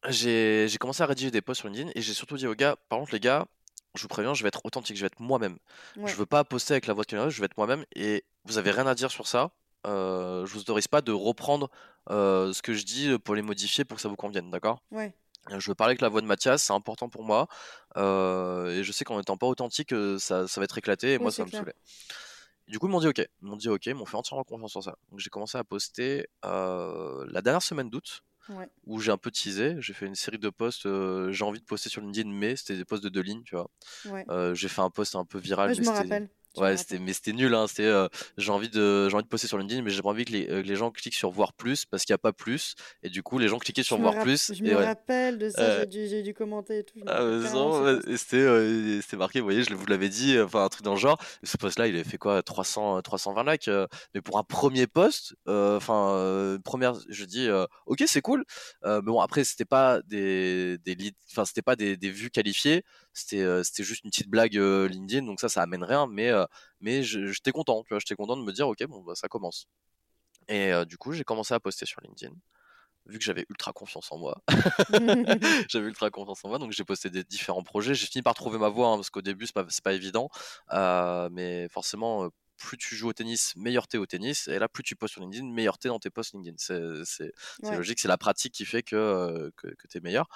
j'ai commencé à rédiger des posts sur LinkedIn et j'ai surtout dit aux gars, par contre les gars, je vous préviens, je vais être authentique, je vais être moi-même. Je veux pas poster avec la voix de quelqu'un je vais être moi-même et vous avez rien à dire sur ça. je vous autorise pas de reprendre ce que je dis pour les modifier pour que ça vous convienne, d'accord? Ouais. Je veux parler avec la voix de Mathias, c'est important pour moi. et je sais qu'en étant pas authentique, ça, ça va être éclaté et moi ça va me saouler du coup, ils m'ont dit OK. Ils m'ont dit OK, ils m'ont fait entièrement confiance sur ça. Donc, j'ai commencé à poster la dernière semaine d'août, où j'ai un peu teasé. J'ai fait une série de posts. j'ai envie de poster sur LinkedIn, mais c'était des posts de deux lignes, tu vois. j'ai fait un post un peu viral. je me rappelle. Ouais, c'était, mais c'était nul. Hein. C'était, euh, j'ai envie de, j'ai envie de poster sur LinkedIn, mais j'ai pas envie que les, euh, les, gens cliquent sur voir plus parce qu'il n'y a pas plus. Et du coup, les gens cliquaient sur voir plus. Je me rappelle de ça. j'ai, dû, commenter et tout. Ah, c'était, euh, c'était marqué. Vous voyez, je vous l'avais dit. Enfin, un truc dans le genre. ce post-là, il avait fait quoi 300, 320 likes. mais pour un premier post, enfin, première, je dis, ok, c'est cool. mais bon, après, c'était pas des, des leads, enfin, c'était pas des, des vues qualifiées. C'était, c'était juste une petite blague LinkedIn. Donc ça, ça amène rien. Mais mais j'étais content, tu vois, j'étais content de me dire, ok, bon, bah, ça commence. Et du coup, j'ai commencé à poster sur LinkedIn, vu que j'avais ultra confiance en moi. j'avais ultra confiance en moi, donc j'ai posté des différents projets. J'ai fini par trouver ma voie, hein, parce qu'au début, c'est pas, pas évident, mais forcément, plus tu joues au tennis, meilleur t'es au tennis. Et là, plus tu postes sur LinkedIn, meilleur t'es dans tes posts LinkedIn. C'est logique, c'est la pratique qui fait que, que, que t'es meilleur.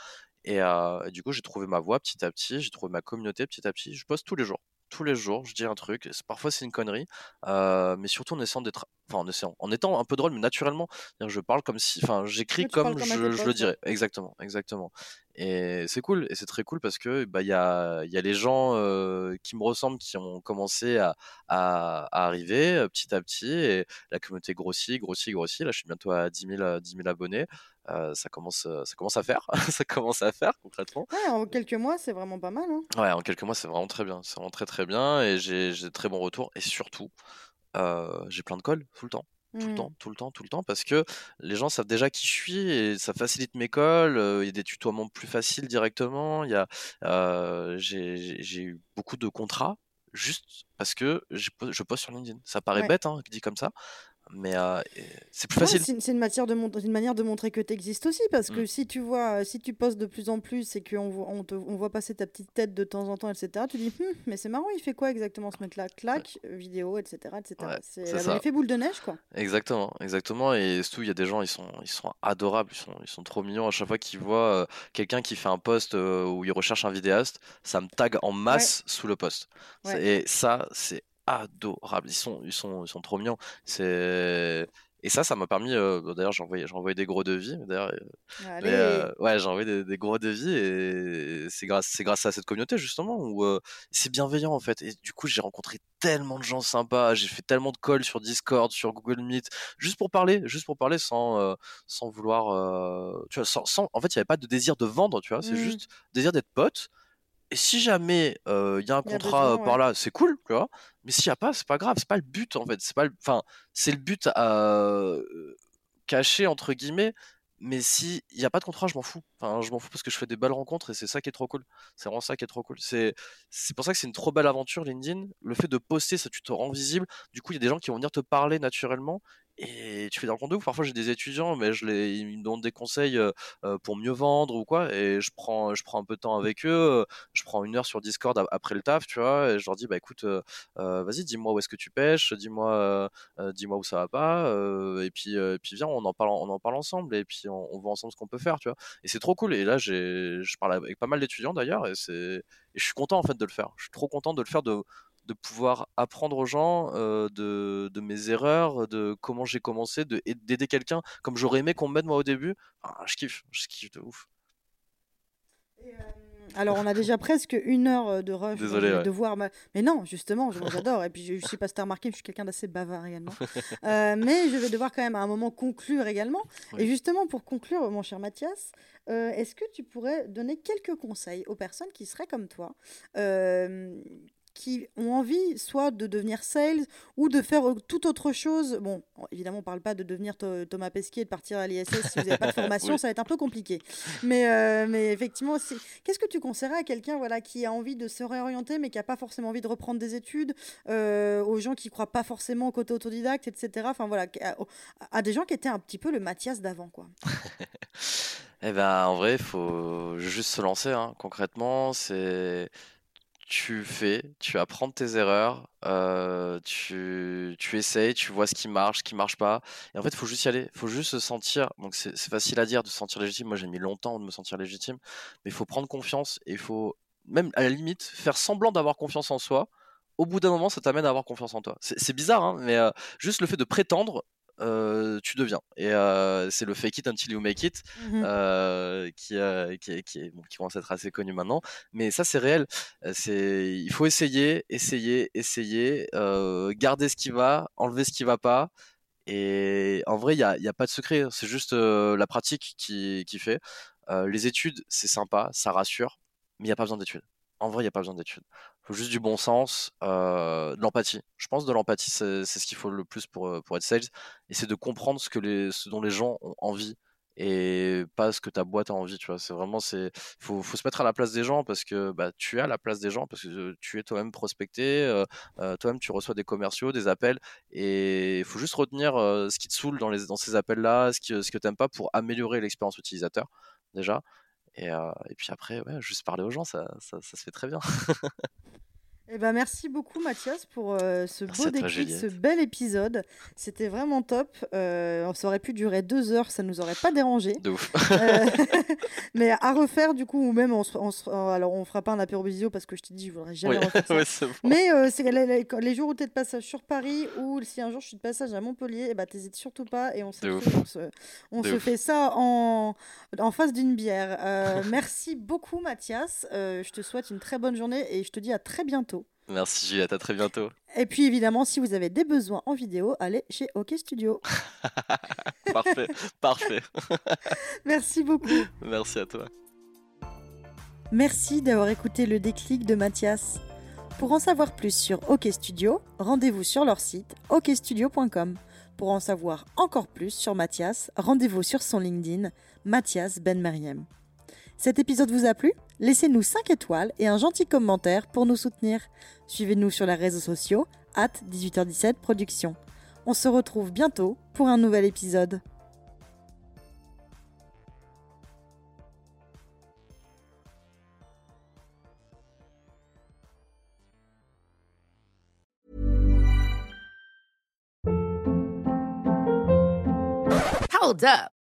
Et, et, du coup, j'ai trouvé ma voie petit à petit, j'ai trouvé ma communauté petit à petit. Je poste tous les jours tous les jours, je dis un truc. Parfois c'est une connerie, mais surtout en essayant d'être, enfin en essayant, en étant un peu drôle, mais naturellement. Je parle comme si, enfin, j'écris comme, je, le dirais. Exactement, exactement. Et c'est cool, et c'est très cool parce que bah il y a, y a les gens qui me ressemblent qui ont commencé à, à, arriver petit à petit, et la communauté grossit, grossit, grossit. Là, je suis bientôt à 10 000, 10 000 abonnés. Euh, ça commence, euh, ça commence à faire, ça commence à faire concrètement. Ouais, en quelques mois, c'est vraiment pas mal. Hein. Ouais, en quelques mois, c'est vraiment très bien, c'est vraiment très très bien, et j'ai de très bons retours, et surtout, euh, j'ai plein de calls tout le temps. Tout le mmh. temps, tout le temps, tout le temps, parce que les gens savent déjà qui je suis et ça facilite mes calls. Il y a des tutoiements plus faciles directement. Il y a, j'ai eu beaucoup de contrats juste parce que je, poste sur LinkedIn. Ça paraît bête, hein, dit comme ça, mais c'est plus facile. c'est une, matière de une manière de montrer que tu existes aussi, parce que mmh. si tu vois, si tu postes de plus en plus et qu'on on, on voit passer ta petite tête de temps en temps, etc., tu dis, «Hum, mais c'est marrant, il fait quoi exactement ce mec-là? Clac, vidéo, etc. etc. c'est l'effet boule de neige, quoi. Exactement, exactement. Et surtout, il y a des gens, ils sont, ils sont adorables, ils sont, ils sont trop mignons. À chaque fois qu'ils voient quelqu'un qui fait un post où il recherche un vidéaste, ça me tag en masse sous le post. Et ça, c'est adorables. Ils sont, ils sont, ils sont trop mignons. C'est et ça, ça m'a permis. Euh, d'ailleurs, j'ai envoyé, des gros devis. D'ailleurs, euh, euh, ouais, j'ai envoyé des, gros devis et c'est grâce, c'est grâce à cette communauté justement où c'est bienveillant en fait. Et du coup, j'ai rencontré tellement de gens sympas. J'ai fait tellement de calls sur Discord, sur Google Meet, juste pour parler, juste pour parler sans, sans vouloir, tu vois, sans, en fait, il n'y avait pas de désir de vendre, tu vois. C'est mmh. juste désir d'être pote et si jamais il y a un contrat par là, c'est cool, tu vois. Mais s'il n'y a pas, c'est pas grave, c'est pas le but en fait. C'est pas, enfin, c'est le but à caché entre guillemets. Mais s'il n'y a pas de contrat, je m'en fous. Enfin, je m'en fous parce que je fais des belles rencontres et c'est ça qui est trop cool. C'est vraiment ça qui est trop cool. C'est, c'est pour ça que c'est une trop belle aventure, LinkedIn. Le fait de poster, ça, tu te rends visible. Du coup, il y a des gens qui vont venir te parler naturellement et tu fais des rencontres de Parfois, j'ai des étudiants, mais je les, ils me donnent des conseils pour mieux vendre ou quoi. Et je prends, je prends un peu de temps avec eux. Je prends une heure sur Discord après le taf, tu vois. Et je leur dis, bah écoute, vas-y, dis-moi où est-ce que tu pêches, dis-moi, dis-moi où ça va pas. et puis, puis viens, on en parle, on en parle ensemble. Et puis, on, voit ensemble ce qu'on peut faire, tu vois. Et c'est trop cool. Et là, j'ai, je parle avec pas mal d'étudiants d'ailleurs. Et c'est, et je suis content en fait de le faire. Je suis trop content de le faire de de pouvoir apprendre aux gens euh, de, de, mes erreurs, de comment j'ai commencé, d'aider quelqu'un comme j'aurais aimé qu'on m'aide moi au début. je kiffe, je kiffe de ouf. Euh, alors, on a déjà presque une heure euh, de rush de, voir. Mais non, justement, j'adore. Et puis, je ne sais pas si tu as remarqué, je suis quelqu'un d'assez bavard également. mais je vais devoir quand même à un moment conclure également. Et justement, pour conclure, mon cher Mathias, est-ce que tu pourrais donner quelques conseils aux personnes qui seraient comme toi qui ont envie soit de devenir sales ou de faire euh, toute autre chose. Bon, évidemment, on parle pas de devenir Thomas Pesquet et de partir à l'ISS si vous n'avez pas de formation, ça va être un peu compliqué. Mais, euh, mais effectivement, qu'est-ce que tu conseillerais à quelqu'un voilà, qui a envie de se réorienter mais qui n'a pas forcément envie de reprendre des études, euh, aux gens qui croient pas forcément au côté autodidacte, etc. Enfin voilà, à, des gens qui étaient un petit peu le Mathias d'avant, quoi. eh ben, en vrai, il faut juste se lancer. Hein. Concrètement, c'est tu fais, tu apprends tes erreurs, euh, tu, tu essayes, tu vois ce qui marche, ce qui marche pas. Et en fait, il faut juste y aller. Il faut juste se sentir. Donc, c'est facile à dire de se sentir légitime. Moi, j'ai mis longtemps de me sentir légitime. Mais il faut prendre confiance et il faut, même à la limite, faire semblant d'avoir confiance en soi. Au bout d'un moment, ça t'amène à avoir confiance en toi. C'est bizarre, hein, mais euh, juste le fait de prétendre, euh, tu deviens. Et euh, c'est le fake it until you make it mmh euh, qui, qui, qui, bon, qui, commence à être assez connu maintenant. Mais ça, c'est réel. C'est, il faut essayer, essayer, essayer, garder ce qui va, enlever ce qui va pas. Et en vrai, il n'y a, y a, pas de secret. C'est juste la pratique qui, qui fait. les études, c'est sympa, ça rassure, mais il n'y a pas besoin d'études. En vrai, il n'y a pas besoin d'études faut juste du bon sens, euh, de l'empathie. Je pense de l'empathie, c'est ce qu'il faut le plus pour, euh, pour être sales. Et c'est de comprendre ce, que les, ce dont les gens ont envie et pas ce que ta boîte a envie. Tu vois, c'est vraiment, c'est, faut, faut se mettre à la place des gens parce que bah, tu es à la place des gens parce que tu es toi-même prospecté, euh, toi-même tu reçois des commerciaux, des appels et il faut juste retenir ce qui te saoule dans, les, dans ces appels-là, ce, qui, ce que tu n'aimes pas pour améliorer l'expérience utilisateur déjà. Et, et, puis après, juste parler aux gens, ça, ça se fait très bien. Eh ben, merci beaucoup Mathias pour euh, ce beau déclic, ce bel épisode. C'était vraiment top. Euh, ça aurait pu durer deux heures, ça nous aurait pas dérangé. De ouf. Euh, mais à refaire du coup, ou même on, on, alors on fera pas un apéro visio parce que je t'ai dit je voudrais jamais refaire ça. Mais c'est les, jours où tu es de passage sur Paris ou si un jour je suis de passage à Montpellier, eh ben, t'hésites surtout pas et on, se, on se, fait ça en, en face d'une bière. merci beaucoup Mathias. je te souhaite une très bonne journée et je te dis à très bientôt. Merci Juliette, à très bientôt. Et puis évidemment, si vous avez des besoins en vidéo, allez chez OK Studio. parfait, parfait. Merci beaucoup. Merci à toi. Merci d'avoir écouté le déclic de Mathias. Pour en savoir plus sur OK Studio, rendez-vous sur leur site okstudio.com. Pour en savoir encore plus sur Mathias, rendez-vous sur son LinkedIn, Mathias Ben Cet épisode vous a plu? Laissez-nous 5 étoiles et un gentil commentaire pour nous soutenir. Suivez-nous sur les réseaux sociaux, at 18h17 Productions. On se retrouve bientôt pour un nouvel épisode. Hold up.